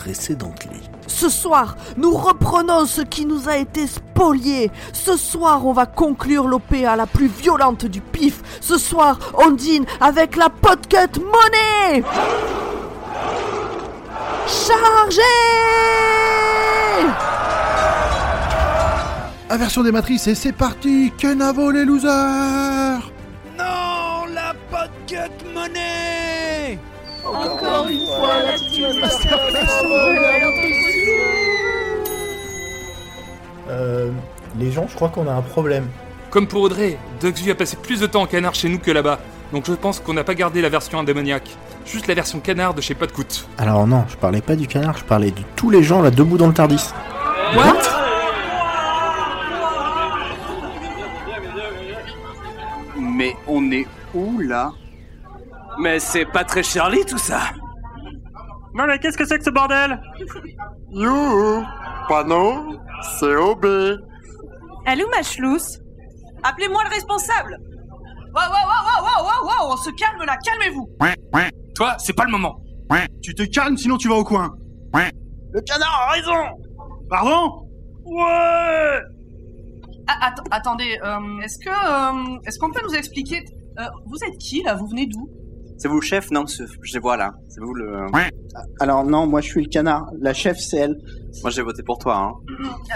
précédently. Ce soir, nous reprenons ce qui nous a été spolié. Ce soir, on va conclure l'OPA la plus violente du pif. Ce soir, on dîne avec la Podcut Money Chargé Inversion des matrices et c'est parti Kenavo les losers? Non, la Podcut Money Encore une fois, la Euh, les gens, je crois qu'on a un problème. Comme pour Audrey, Duxview a passé plus de temps en canard chez nous que là-bas. Donc je pense qu'on n'a pas gardé la version indémoniaque. Juste la version canard de chez Podcoot. Alors non, je parlais pas du canard, je parlais de tous les gens là debout dans le Tardis. What? Mais on est où là? Mais c'est pas très Charlie tout ça. Non mais qu'est-ce que c'est que ce bordel? Youhou Pano, c'est OB. Elle est où ma chlousse? Appelez-moi le responsable. Wow, wow, wow, wow, wow, wow, wow, on se calme là, calmez-vous. Toi, c'est pas le moment. Tu te calmes sinon tu vas au coin. Le canard a raison. Pardon? Ouais! Ah, att- Attendez, euh, est-ce que... euh, est-ce qu'on peut nous expliquer... euh, vous êtes qui là? Vous venez d'où? C'est vous le chef? Non, je les vois là. C'est vous le... Alors non, moi je suis le canard. La chef c'est elle. Moi j'ai voté pour toi, hein.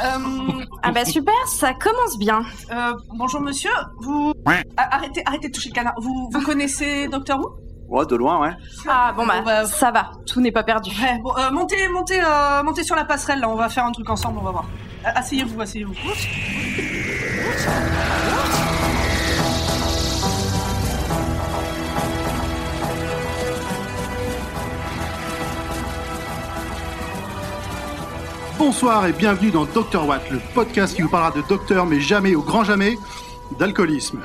Euh, Ah bah super, ça commence bien. euh, bonjour monsieur, vous... Arrêtez, arrêtez de toucher le canard. Vous, vous connaissez Doctor Who? Ouais, de loin, ouais. Ah bon bah, Bon, bah, ça va, tout n'est pas perdu. Ouais, bon, euh, montez, montez, euh, montez sur la passerelle là, on va faire un truc ensemble, on va voir. Asseyez-vous, asseyez-vous. Bonsoir et bienvenue dans Dr Watt, le podcast qui vous parlera de docteur mais jamais au grand jamais d'alcoolisme.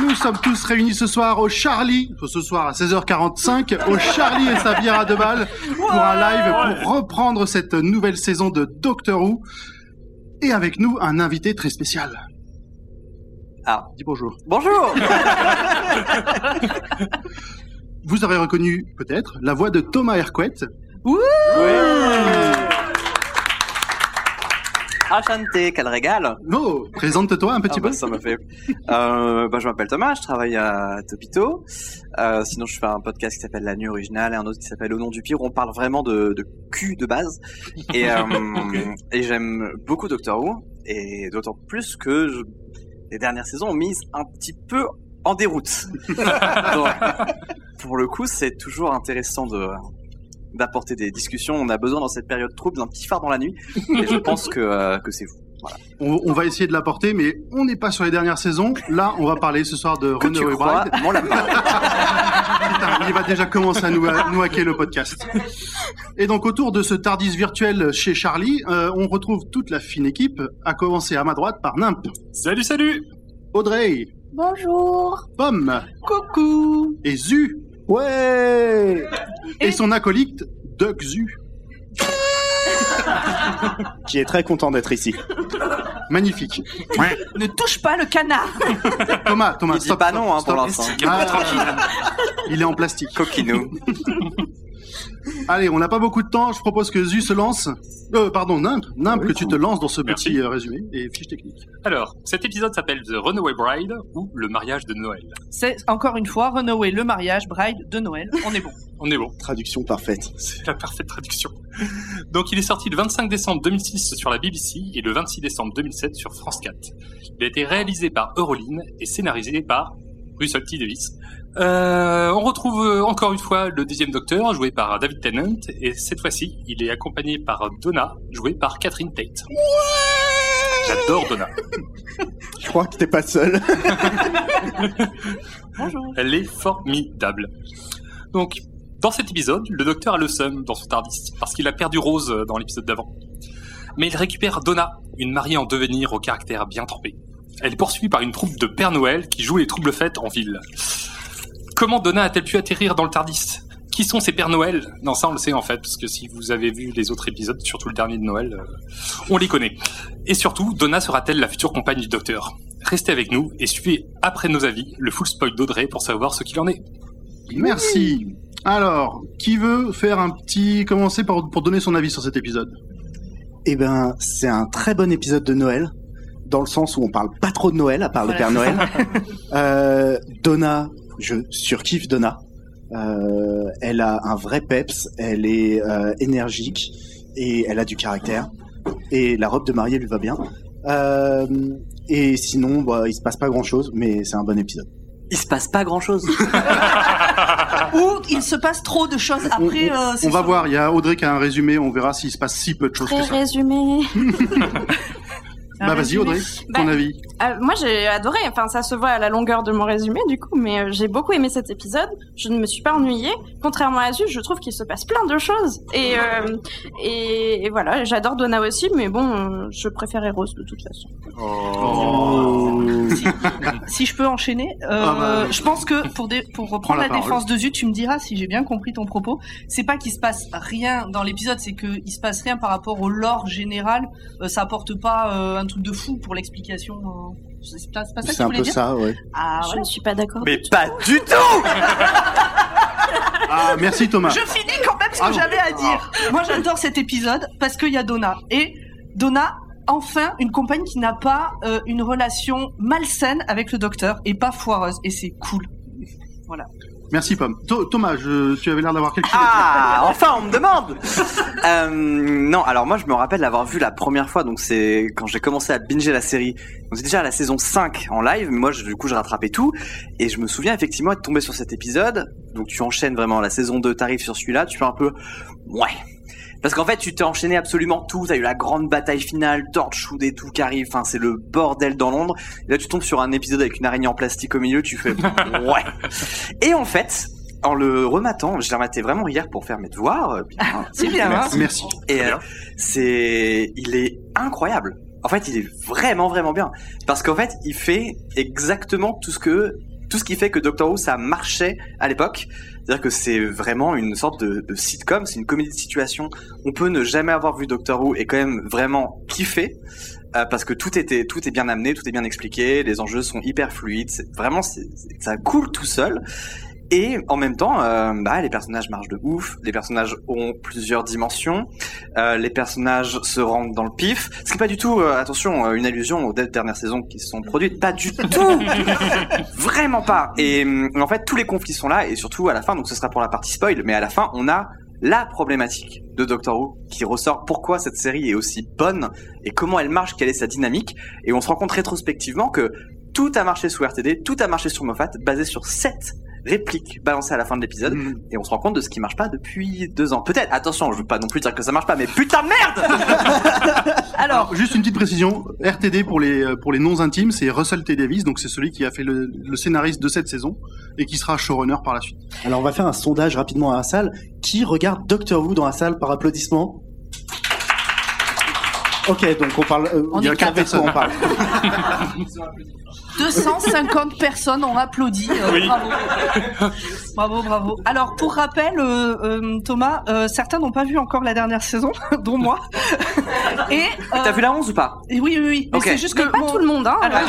Nous sommes tous réunis ce soir au Charlie, ce soir à 16h45, au Charlie et sa bière à deux balles pour un live pour reprendre cette nouvelle saison de Doctor Who. Et avec nous, un invité très spécial. Ah. Dis bonjour. Bonjour Vous aurez reconnu, peut-être, la voix de Thomas Hercouet. Oui Enchanté, quel régal Oh, présente-toi un petit Ah peu. bah, ça m'a fait. Euh, bah, je m'appelle Thomas, je travaille à Topito. Euh, sinon, je fais un podcast qui s'appelle La Nuit Originale et un autre qui s'appelle Au Nom du Pire. où On parle vraiment de, de cul de base. Et, euh, et j'aime beaucoup Doctor Who. Et d'autant plus que je- les dernières saisons ont mis un petit peu en déroute. Donc, pour le coup, c'est toujours intéressant de d'apporter des discussions. On a besoin dans cette période trouble d'un petit phare dans la nuit. Et je pense que, euh, que c'est vous. Voilà. On, on va essayer de l'apporter, mais on n'est pas sur les dernières saisons. Là, on va parler ce soir de Runaway crois, Bride. Putain, il va déjà commencer à nous, à nous hacker le podcast. Et donc, autour de ce Tardis virtuel chez Charlie, euh, on retrouve toute la fine équipe, à commencer à ma droite par Nimp, Salut, salut Audrey, Bonjour. Pomme Coucou et Zu, Ouais et son acolyte, Duck Zu. Qui est très content d'être ici. Magnifique. Ne touche pas le canard Thomas, Thomas, Il dit pas stop, non, hein, stop. pour l'instant. Ah, il est en plastique. Coquinou. Allez, on n'a pas beaucoup de temps. Je propose que Zu se lance. Euh, pardon, Nimp, Nimp, que tu te lances dans ce Merci. petit euh, résumé et fiche technique. Alors, cet épisode s'appelle The Runaway Bride ou Le mariage de Noël. C'est encore une fois Runaway, le mariage, Bride de Noël. On est bon. On est bon. Traduction parfaite. C'est la parfaite traduction. Donc il est sorti le 25 décembre 2006 sur la BBC et le 26 décembre 2007 sur France 4. Il a été réalisé par Euroline et scénarisé par Russell T. Davis. Euh, on retrouve euh, encore une fois le deuxième docteur, joué par David Tennant, et cette fois-ci, il est accompagné par Donna, jouée par Catherine Tate. J'adore Donna. Je crois que t'es pas seul. Bonjour. Elle est formidable. Donc, dans cet épisode, le docteur a le seum dans son TARDIS, parce qu'il a perdu Rose dans l'épisode d'avant. Mais il récupère Donna, une mariée en devenir au caractère bien trempé. Elle est poursuivie par une troupe de Père Noël qui joue les troubles fêtes en ville. Comment Donna a-t-elle pu atterrir dans le TARDIS? Qui sont ces Pères Noël? Non, ça on le sait en fait, parce que si vous avez vu les autres épisodes, surtout le dernier de Noël, euh, on les connaît. Et surtout, Donna sera-t-elle la future compagne du docteur? Restez avec nous et suivez après nos avis le full spoil d'Audrey pour savoir ce qu'il en est. Merci. Alors, qui veut faire un petit commencer pour, pour donner son avis sur cet épisode? Eh ben, c'est un très bon épisode de Noël, dans le sens où on parle pas trop de Noël, à part le. Père Noël. euh, Donna, je surkiffe Donna. Euh, elle a un vrai peps, elle est euh, énergique et elle a du caractère. Et la robe de mariée lui va bien. Euh, et sinon, bah, il se passe pas grand chose, mais c'est un bon épisode. Il se passe pas grand chose. Ou il se passe trop de choses après. on, euh, va voir, il y a Audrey qui a un résumé, on verra s'il se passe si peu de choses que Très ça. résumé. Bah vas-y Audrey, ton Bah, avis. Euh, moi, j'ai adoré. Enfin, ça se voit à la longueur de mon résumé, du coup, mais euh, j'ai beaucoup aimé cet épisode. Je ne me suis pas ennuyée. Contrairement à Asus, je trouve qu'il se passe plein de choses. Et, euh, et, et voilà, j'adore Donna aussi, mais bon, je préférais Rose de toute façon. Si je peux enchaîner, euh, Ah bah, je pense que pour, dé- pour Prends reprendre la défense de Zut, tu me diras si j'ai bien compris ton propos. C'est pas qu'il se passe rien dans l'épisode, c'est qu'il se passe rien par rapport au lore général. Euh, ça apporte pas euh, un truc de fou pour l'explication. euh. C'est pas, c'est pas ça que C'est tu un peu ça, ouais. Ah, je voilà. ne suis pas d'accord. Mais pas du tout Ah merci Thomas. Je finis quand même ce que Ah j'avais à dire. Moi, j'adore cet épisode parce qu'il y a Donna. Et Donna, enfin, une compagne qui n'a pas euh, une relation malsaine avec le docteur et pas foireuse. Et c'est cool. Voilà. Merci Pomme. Tho- Thomas, je- tu avais l'air d'avoir quelque chose. à dire. Ah, enfin, on me demande. Euh, non, alors moi, je me rappelle l'avoir vu la première fois. Donc c'est quand j'ai commencé à binger la série. Donc c'est déjà à la saison 5 en live. Mais moi, je- du coup, je rattrapais tout. Et je me souviens effectivement être tombé sur cet épisode. Donc tu enchaînes vraiment la saison 2, t'arrives sur celui-là, tu fais un peu, ouais. Parce qu'en fait, tu t'es enchaîné absolument tout. T'as eu la grande bataille finale, Torchwood et tout qui arrive. Enfin, c'est le bordel dans Londres. Et là, tu tombes sur un épisode avec une araignée en plastique au milieu. Tu fais, ouais. Et en fait, en le rematant, je l'ai rematé vraiment hier pour faire mes devoirs. euh, bien, C'est bien, hein Merci. Et euh, c'est, il est incroyable. En fait, il est vraiment vraiment bien parce qu'en fait, il fait exactement tout ce que tout ce qui fait que Doctor Who ça marchait à l'époque. C'est-à-dire que c'est vraiment une sorte de, sitcom, c'est une comédie de situation. On peut ne jamais avoir vu Doctor Who et quand même vraiment kiffer euh, parce que tout était tout est bien amené, tout est bien expliqué, les enjeux sont hyper fluides. Vraiment ça coule tout seul. Et en même temps, euh, bah, les personnages marchent de ouf, les personnages ont plusieurs dimensions, euh, les personnages se rendent dans le pif, ce qui n'est pas du tout, euh, attention, une allusion aux dernières saisons qui se sont produites, pas du tout, vraiment pas. Et en fait, tous les conflits sont là, et surtout à la fin, donc ce sera pour la partie spoil, mais à la fin, on a la problématique de Doctor Who qui ressort pourquoi cette série est aussi bonne et comment elle marche, quelle est sa dynamique, et on se rend compte rétrospectivement que tout a marché sous RTD, tout a marché sur Moffat, basé sur sept répliques balancées à la fin de l'épisode, Mm. et on se rend compte de ce qui marche pas depuis deux ans. Peut-être, attention, je veux pas non plus dire que ça marche pas, mais putain de merde Alors, juste une petite précision, RTD pour les euh, pour les noms intimes, c'est Russell T Davis, donc c'est celui qui a fait le, le scénariste de cette saison et qui sera showrunner par la suite. Alors on va faire un sondage rapidement à la salle. Qui regarde Doctor Who dans la salle par applaudissement Ok, donc on parle. euh, On il y a est quatre quatre personnes. On parle. 250 personnes ont applaudi. euh, Oui. Bravo. bravo, bravo. Alors, pour rappel, euh, euh, Thomas, euh, certains n'ont pas vu encore la dernière saison, dont moi. Et euh, T'as vu la 11 ou pas? Oui, oui, oui. Mais Ok. c'est juste que Mais pas mon- tout le monde, hein. Alors,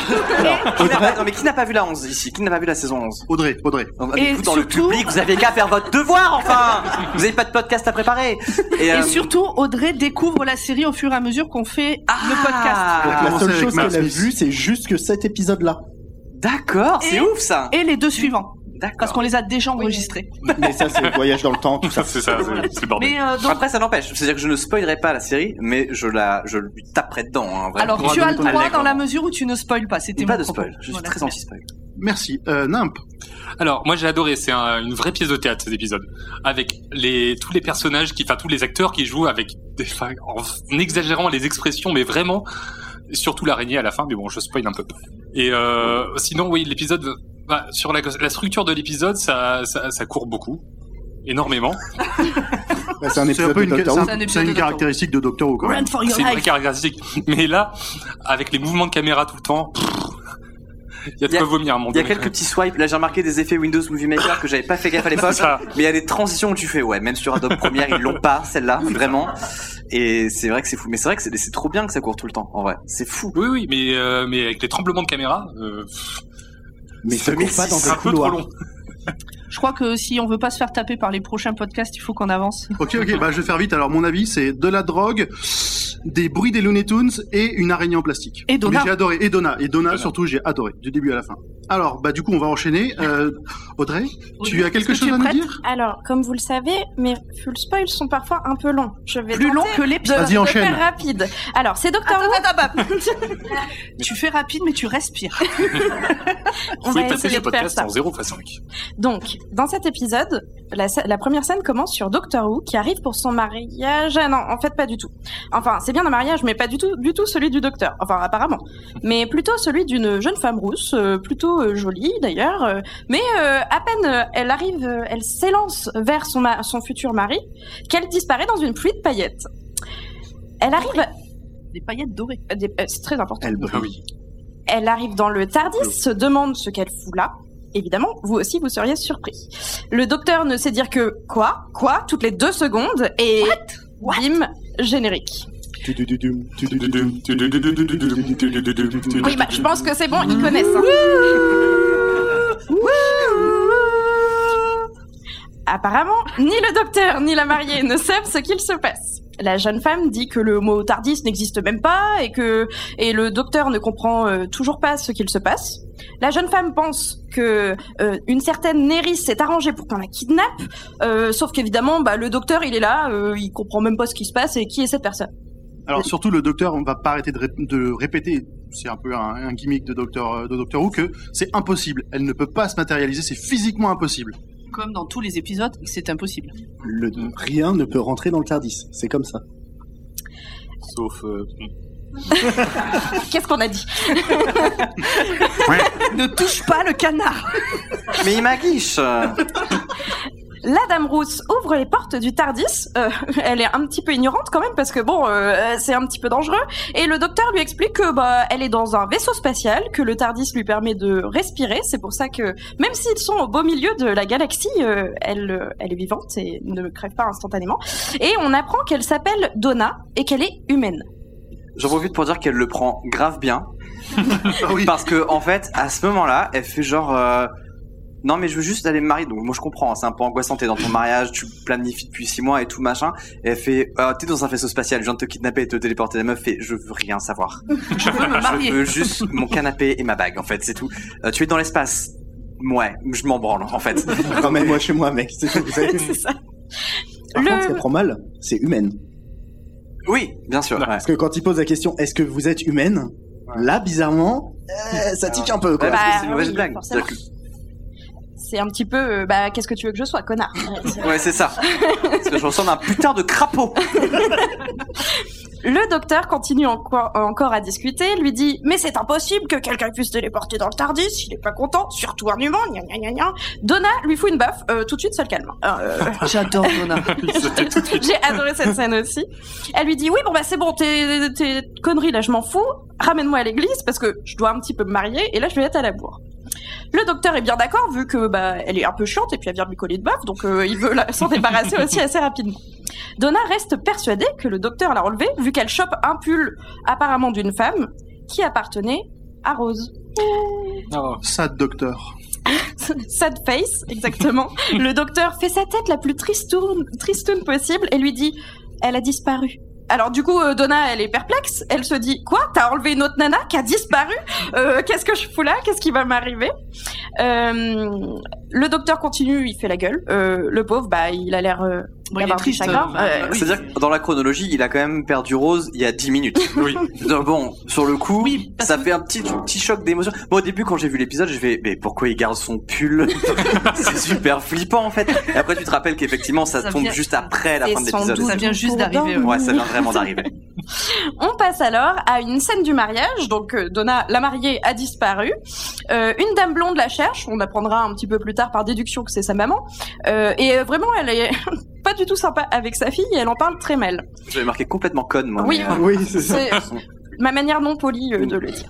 Qui n'a pas- Non mais qui n'a pas vu la 11 ici? Qui n'a pas vu la saison 11 Audrey, Audrey. Et vous, dans le surtout- public, vous avez qu'à faire votre devoir, enfin Vous n'avez pas de podcast à préparer Et, et surtout, Audrey découvre la série au fur et à mesure qu'on fait le podcast. Ah, Donc, la seule chose qu'elle a vue, c'est juste que cet épisode-là. D'accord, c'est Et- ouf ça Et les deux suivants, parce D'accord. qu'on les a déjà enregistrés. Mais ça, c'est le voyage dans le temps, tout ça. c'est ça, c'est- c'est le bordel. Mais euh, donc, Après, ça n'empêche. C'est-à-dire que je ne spoilerai pas la série, mais je la, je lui taperai dedans. Hein, alors tu as le droit dans la mesure où tu ne spoiles pas. C'était pas de spoil. Je suis Voilà. très anti-spoil. Merci. Euh, Nimp. Alors, moi j'ai adoré, c'est un- une vraie pièce de théâtre cet épisode. Avec les, tous les personnages, qui, enfin tous les acteurs qui jouent avec des, enfin, en, exagérant les expressions, mais vraiment, surtout l'araignée à la fin, mais bon, je spoil un peu. Et euh, sinon, oui, l'épisode, bah, sur la, la structure de l'épisode, ça, ça, ça court beaucoup. Énormément. Bah, c'est un un épisode peu de une, Doctor c'est une de Doctor Who. caractéristique de Doctor Who C'est une vraie caractéristique. Mais là, avec les mouvements de caméra tout le temps, il y a de quoi vomir moment Il y a quelques petits swipes. Là, j'ai remarqué des effets Windows Movie Maker que j'avais pas fait gaffe à l'époque. Mais il y a des transitions où tu fais, ouais, même sur Adobe Premiere, ils l'ont pas, celle-là, vraiment. Et c'est vrai que c'est fou. Mais c'est vrai que c'est trop bien que ça court tout le temps, en vrai. C'est fou. Oui, oui, mais, euh, mais avec les tremblements de caméra, euh, Mais ça court pas dans un peu trop long. Je crois que si on veut pas se faire taper par les prochains podcasts, il faut qu'on avance. Ok, ok, bah je vais faire vite. Alors mon avis, c'est de la drogue, des bruits des Looney Tunes et une araignée en plastique. Et Donna. J'ai adoré. Et Donna. Et Donna, Donna. surtout, j'ai adoré du début à la fin. Alors, bah du coup, on va enchaîner. Euh, Audrey, tu as quelque chose à nous dire? Alors, comme vous le savez, mes full spoils sont parfois un peu longs. Je vais Plus long que de, l'épisode. Vas-y, enchaîne. faire rapide. Alors, c'est attends. tu fais rapide, mais tu respires. On va essayer de faire podcast ça. en zéro façon. mec. Donc, dans cet épisode, la, première scène commence sur Doctor Who qui arrive pour son mariage. Ah non, en fait, pas du tout. Enfin, c'est bien un mariage, mais pas du tout, du tout celui du docteur. Enfin, apparemment. Mais plutôt celui d'une jeune femme rousse, euh, plutôt euh, jolie d'ailleurs. euh, mais euh, à peine euh, elle arrive, euh, elle s'élance vers son, ma- son futur mari, qu'elle disparaît dans une pluie de paillettes. Elle arrive. Des paillettes dorées. euh, euh, C'est très important. Elle Ah brille. oui. Elle arrive dans le Tardis, se demande ce qu'elle fout là. Évidemment, vous aussi, vous seriez surpris. Le docteur ne sait dire que quoi, quoi, toutes les deux secondes, et bim, générique. Oui, bah, je pense que c'est bon, ils connaissent. hein. Apparemment, ni le docteur ni la mariée ne savent ce qu'il se passe. La jeune femme dit que le mot tardis n'existe même pas et que et le docteur ne comprend euh, toujours pas ce qu'il se passe. La jeune femme pense que euh, une certaine Néris s'est arrangée pour qu'on la kidnappe, euh, sauf qu'évidemment, bah, le docteur il est là, il comprend même pas ce qui se passe et qui est cette personne. Alors surtout, le docteur, on va pas arrêter de, ré- de répéter. C'est un peu un, un gimmick de docteur de Doctor Who que c'est impossible. Elle ne peut pas se matérialiser. C'est physiquement impossible. Comme dans tous les épisodes, c'est impossible. Le, rien ne peut rentrer dans le Tardis. C'est comme ça. Sauf. euh, Qu'est-ce qu'on a dit ne touche pas le canard. Mais il m'aguiche. La dame rousse ouvre les portes du Tardis. Euh, elle est un petit peu ignorante quand même parce que bon, euh, c'est un petit peu dangereux. Et le docteur lui explique que bah elle est dans un vaisseau spatial, que le Tardis lui permet de respirer. C'est pour ça que même s'ils sont au beau milieu de la galaxie, euh, elle, euh, elle est vivante et ne crève pas instantanément. Et on apprend qu'elle s'appelle Donna et qu'elle est humaine. J'en profite pour dire qu'elle le prend grave bien. Ah oui. Parce que, en fait, à ce moment-là, elle fait genre, euh, non, mais je veux juste aller me marier. Donc, moi, je comprends, hein, c'est un peu angoissant. T'es dans ton mariage, tu planifies depuis six mois et tout, machin. Et elle fait, euh, t'es dans un vaisseau spatial, je viens de te kidnapper et te téléporter. La meuf fait, je veux rien savoir. Je veux me Je marier. veux juste mon canapé et ma bague, en fait, c'est tout. Euh, tu es dans l'espace. Ouais, je m'en branle, en fait. Ramène-moi chez moi, mec. C'est tout. Vous savez. c'est ça. Par Le- contre, ce qu'elle prend mal, c'est humaine. Oui, bien sûr. ouais. Parce que quand il pose la question, est-ce que vous êtes humaine? Là, bizarrement, euh, ça tique un peu, quoi. Ouais, parce que Bah, c'est une mauvaise oui, blague. C'est un petit peu, euh, bah qu'est-ce que tu veux que je sois, connard. Ouais, c'est ça. Parce que je ressemble à un putain de crapaud. Le docteur continue encore, encore à discuter, lui dit Mais c'est impossible que quelqu'un puisse téléporter dans le Tardis, il est pas content, surtout un humain, gna gna gna gna. Donna lui fout une baffe, euh, tout de suite ça le calme. Euh, J'adore Donna. J'ai adoré cette scène aussi. Elle lui dit Oui, bon bah c'est bon, tes, tes conneries là, je m'en fous, ramène-moi à l'église parce que je dois un petit peu me marier et là je vais être à la bourre. Le docteur est bien d'accord vu que bah elle est un peu chiante et puis elle vient de lui coller de baffe, donc euh, il veut s'en débarrasser aussi assez rapidement. Donna reste persuadée que le docteur l'a relevé vu qu'elle chope un pull apparemment d'une femme qui appartenait à Rose. Oh. Sad docteur. Sad face, exactement. le docteur fait sa tête la plus tristoune, tristoune possible et lui dit Elle a disparu. Alors du coup, euh, Donna, elle est perplexe. Elle se dit Quoi? T'as enlevé une autre nana qui a disparu? Euh, Qu'est-ce que je fous là? Qu'est-ce qui va m'arriver? Euh, Le docteur continue, il fait la gueule. Le pauvre, bah, il a l'air Bon, il est triste. chagrin. euh, oui. C'est-à-dire que dans la chronologie, il a quand même perdu Rose il y a 10 minutes. Oui. Donc bon, sur le coup, Oui, ça que- fait un petit, petit choc d'émotion. Moi, au début, quand j'ai vu l'épisode, je fais, mais pourquoi il garde son pull C'est super flippant, en fait. Et après, tu te rappelles qu'effectivement, ça, Ça tombe vient- juste après la fin de l'épisode. Ça vient juste d'arriver. Ouais, ça vient vraiment d'arriver. On passe alors à une scène du mariage. Donc euh, Donna, la mariée, a disparu. Euh, une dame blonde la cherche. On apprendra un petit peu plus tard par déduction que c'est sa maman. Euh, et vraiment, elle est pas du tout sympa avec sa fille et elle en parle très mal. J'avais marqué complètement conne, moi. Oui, mais, euh, Oui, c'est ça. C'est ma manière non polie euh, de le dire.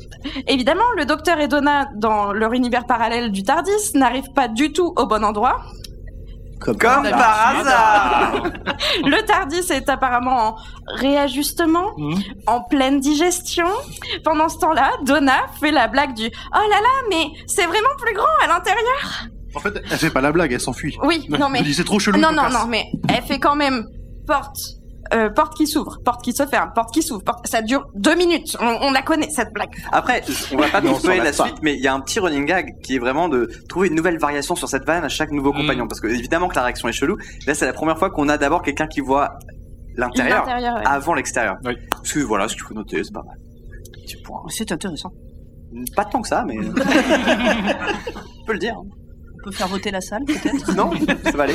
Évidemment, le docteur et Donna, dans leur univers parallèle du Tardis, n'arrivent pas du tout au bon endroit. Comme, Comme par hasard Le Tardis est apparemment en réajustement, en pleine digestion. Pendant ce temps-là, Donna fait la blague du Oh là là, mais c'est vraiment plus grand à l'intérieur. En fait, elle fait pas la blague, elle s'enfuit. Oui, non mais c'est trop chelou. non je non casse. non, mais elle fait quand même porte. euh, porte qui s'ouvre, porte qui se ferme, porte qui s'ouvre, porte... ça dure deux minutes. On, on la connaît cette blague. Après, on va pas Mais on nous spoiler s'en la pas. suite, mais il y a un petit running gag qui est vraiment de trouver une nouvelle variation sur cette vanne à chaque nouveau compagnon. Parce que évidemment que la réaction est chelou. Là, c'est la première fois qu'on a d'abord quelqu'un qui voit l'intérieur ouais. avant l'extérieur. Parce que voilà, ce qu'il faut noter, c'est pas mal. C'est intéressant. Pas tant que ça, mais. on peut le dire. Peut faire voter la salle, peut-être Non, ça va aller.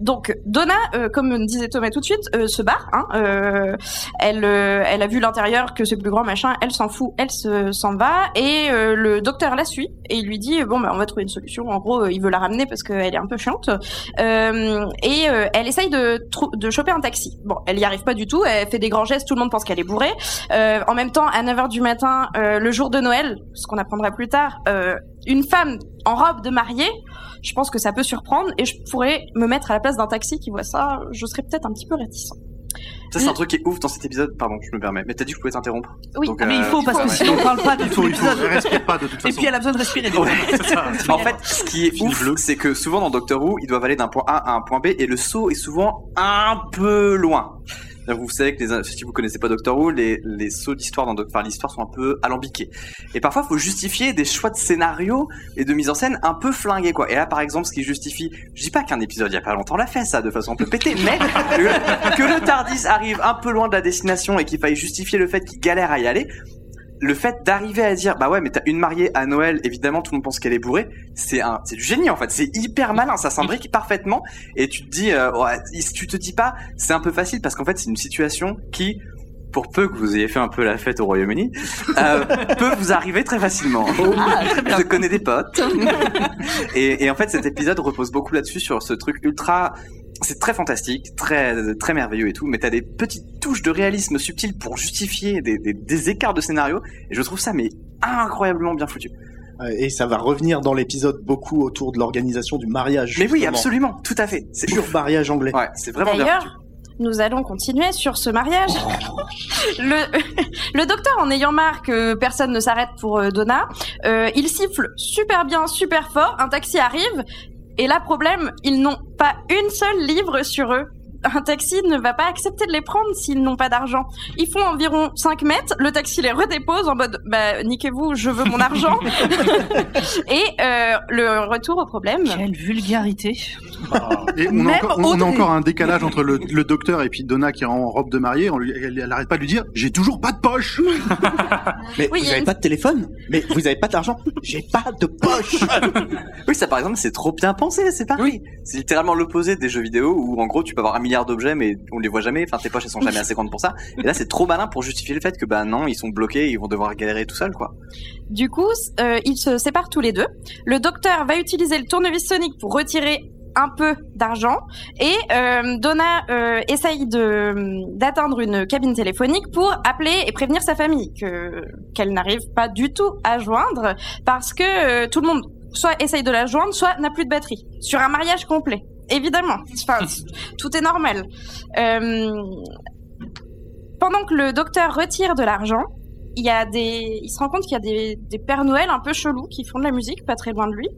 Donc Donna, euh, comme disait Thomas tout de suite, euh, se barre. Hein, euh, elle, euh, elle a vu l'intérieur que c'est plus grand machin. Elle s'en fout, elle se s'en va et le docteur la suit et il lui dit bon bah on va trouver une solution. En gros, il veut la ramener parce qu'elle est un peu chiante et elle essaye de de choper un taxi. Bon, elle y arrive pas du tout. Elle fait des grands gestes. Tout le monde pense qu'elle est bourrée. En même temps, à 9h du matin, le jour de Noël, ce qu'on apprendra plus tard, une femme en robe de mariée, je pense que ça peut surprendre et je pourrais me mettre à la place d'un taxi qui voit ça, je serais peut-être un petit peu réticent. Ça, c'est un truc qui est ouf dans cet épisode. Pardon, je me permets. Mais t'as dit que je pouvais t'interrompre. Oui, Donc, Ah, mais il euh, faut parce que sinon on parle pas de tout l'épisode. Respire pas de toute Et façon. puis elle a besoin de respirer. Ouais, ça. En fait, ce qui est ouf, c'est que souvent dans Doctor Who, ils doivent aller d'un point A à un point B et le saut est souvent un peu loin. Vous savez que les, si vous connaissez pas Doctor Who, les, sauts d'histoire dans enfin, l'histoire sont un peu alambiqués. Et parfois, il faut justifier des choix de scénario et de mise en scène un peu flingués, quoi. Et là, par exemple, ce qui justifie, je dis pas qu'un épisode il y a pas longtemps l'a fait ça de façon un peu pétée, mais que le Tardis arrive un peu loin de la destination et qu'il faille justifier le fait qu'il galère à y aller, le fait d'arriver à dire bah ouais mais t'as une mariée à Noël évidemment tout le monde pense qu'elle est bourrée c'est un c'est du génie en fait c'est hyper malin ça s'imbrique parfaitement et tu te dis euh, ouais, si tu te dis pas c'est un peu facile parce qu'en fait c'est une situation qui pour peu que vous ayez fait un peu la fête au Royaume-Uni, euh, peut vous arriver très facilement. Je connais des potes. et, et en fait, cet épisode repose beaucoup là-dessus, sur ce truc ultra c'est très fantastique, très très merveilleux et tout, mais t'as des petites touches de réalisme subtil pour justifier des, des, des écarts de scénario, et je trouve ça mais incroyablement bien foutu. Euh, Et ça va revenir dans l'épisode beaucoup autour de l'organisation du mariage. Mais oui, absolument, tout à fait. C'est Pur mariage anglais. Ouais, c'est vraiment bien foutu. D'ailleurs, nous allons continuer sur ce mariage. Le, le docteur, en ayant marre que personne ne s'arrête pour euh, Donna, euh, il siffle super bien, super fort. Un taxi arrive. Et là, problème, ils n'ont pas une seule livre sur eux. Un taxi ne va pas accepter de les prendre s'ils n'ont pas d'argent. Ils font environ 5 mètres, le taxi les redépose en mode bah niquez-vous, je veux mon argent. Et euh, le retour au problème. Quelle vulgarité. Et on, a encore, on a encore un décalage entre le, le docteur et puis Donna qui est en robe de mariée. On lui, elle, elle arrête pas de lui dire J'ai toujours pas de poche Mais Oui, vous y a avez une- pas de téléphone? Mais vous avez pas d'argent? J'ai pas de poche Oui, ça par exemple, c'est trop bien pensé, c'est pareil. C'est littéralement l'opposé des jeux vidéo où en gros tu peux avoir un milliard d'objets mais on les voit jamais, enfin tes poches elles sont jamais assez grandes pour ça. Et là c'est trop malin pour justifier le fait que bah non, ils sont bloqués, ils vont devoir galérer tout seuls quoi. Du coup, euh, ils se séparent tous les deux. Le docteur va utiliser le tournevis sonique pour retirer un peu d'argent et euh, Donna euh, essaye de d'atteindre une cabine téléphonique pour appeler et prévenir sa famille que qu'elle n'arrive pas du tout à joindre parce que euh, tout le monde soit essaye de la joindre, soit n'a plus de batterie sur un mariage complet. Évidemment, enfin, tout est normal. Euh, pendant que le docteur retire de l'argent, il il se rend compte qu'il y a des, des Pères Noël un peu chelous qui font de la musique pas très loin de lui.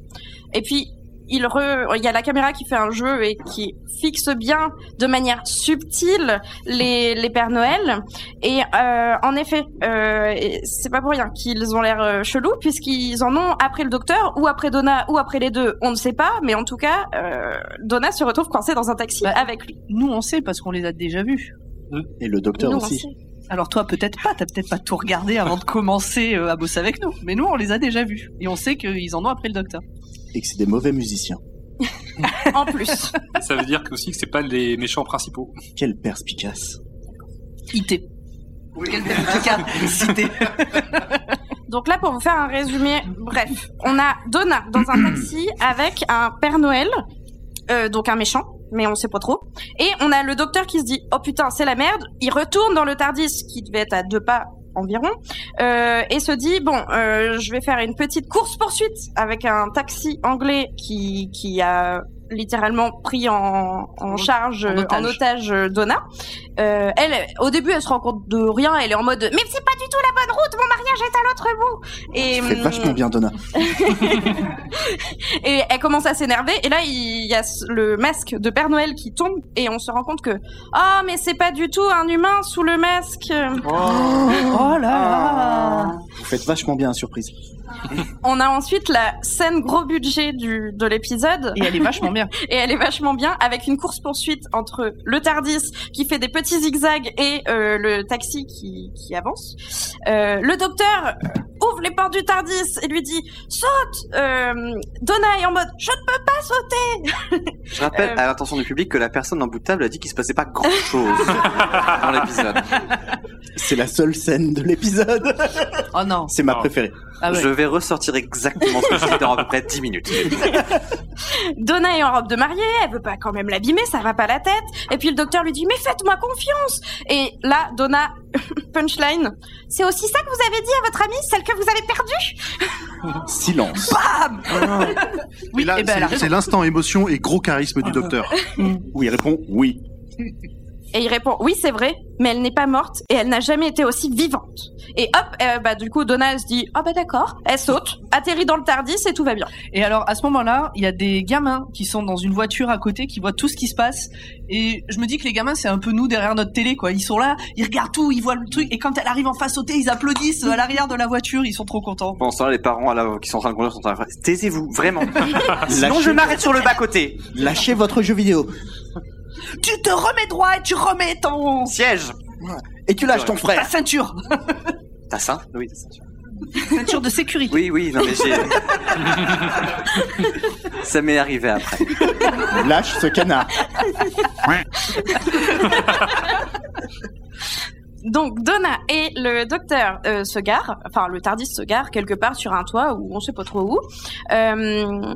Et puis il re, il y a la caméra qui fait un jeu et qui fixe bien de manière subtile les, les Pères Noël. Et euh, en effet, euh, c'est pas pour rien qu'ils ont l'air euh, chelous puisqu'ils en ont après le docteur ou après Donna ou après les deux, on ne sait pas. Mais en tout cas, euh, Donna se retrouve coincée dans un taxi Bah, avec lui. Nous, on sait parce qu'on les a déjà vus. Et le docteur Nous, aussi. Alors toi, peut-être pas. T'as peut-être pas tout regardé avant de commencer à bosser avec nous. Mais nous, on les a déjà vus. Et on sait qu'ils en ont après le docteur. Et que c'est des mauvais musiciens. En plus. Ça veut dire que aussi que c'est pas les méchants principaux. Quelle perspicace. IT. Quel cas cité. Donc là, pour vous faire un résumé, bref, on a Donna dans un taxi avec un Père Noël, euh, donc un méchant, mais on sait pas trop. Et on a le docteur qui se dit, oh putain, c'est la merde. Il retourne dans le Tardis, qui devait être à deux pas euh, et se dit bon, euh, je vais faire une petite course poursuite avec un taxi anglais qui qui a littéralement pris en, en charge en en otage. otage, euh, Donna. Euh, elle, au début, elle se rend compte de rien. Elle est en mode mais c'est pas du tout la bonne route. Mon mariage est à l'autre bout. Et Tu fais hum, vachement bien, Donna. et elle commence à s'énerver. Et là, il y a le masque de Père Noël qui tombe. Et on se rend compte que, ah, mais c'est pas du tout un humain sous le masque. Oh là là Vous faites vachement bien, surprise. On a ensuite la scène gros budget du, de l'épisode. Et elle est vachement bien. Et elle est vachement bien avec une course poursuite entre le Tardis qui fait des petits zigzags et euh, le taxi qui, qui avance. Euh, le docteur ouvre les portes du Tardis et lui dit saute. Euh, Donna est en mode je ne peux pas sauter. Je rappelle Euh. à l'attention du public que la personne en bout de table a dit qu'il se passait pas grand chose dans l'épisode. C'est la seule scène de l'épisode. Oh non. C'est ma préférée. Ah ouais. Je vais ressortir exactement ce que j'ai dit dans à peu près 10 minutes. Donna est en robe de mariée, elle veut pas quand même l'abîmer, ça va pas la tête. Et puis le docteur lui dit mais faites-moi confiance. Et là, Donna, punchline, c'est aussi ça que vous avez dit à votre amie, celle que vous avez perdue Silence. Oui, et là, eh ben, c'est- c'est l'instant émotion et gros charisme du docteur. Où il répond oui. Et il répond oui c'est vrai, mais elle n'est pas morte et elle n'a jamais été aussi vivante. Et hop, euh, bah du coup Donna se dit ah bah d'accord, elle saute, atterrit dans le Tardis et tout va bien. Et alors, à ce moment-là, il y a des gamins qui sont dans une voiture à côté, qui voient tout ce qui se passe. Et je me dis que les gamins, c'est un peu nous derrière notre télé, quoi. Ils sont là, ils regardent tout, ils voient le truc. Et quand elle arrive en face au thé, ils applaudissent à l'arrière de la voiture. Ils sont trop contents. Pendant ce temps-là, les parents à la- qui sont en train de conduire sont en train de faire Taisez-vous, vraiment. Sinon, Lâchez- je m'arrête sur le bas-côté. Lâchez votre jeu vidéo. Tu te remets droit et tu remets ton Siège. Et tu lâches ton ta frère. ceinture, T'as ça Oui, t'as ça. ceinture de sécurité. Oui, oui, non mais j'ai... ça m'est arrivé après. Lâche ce canard. Donc Donna et le docteur euh, se garent, enfin le Tardis se gare quelque part sur un toit ou on sait pas trop où. Euh,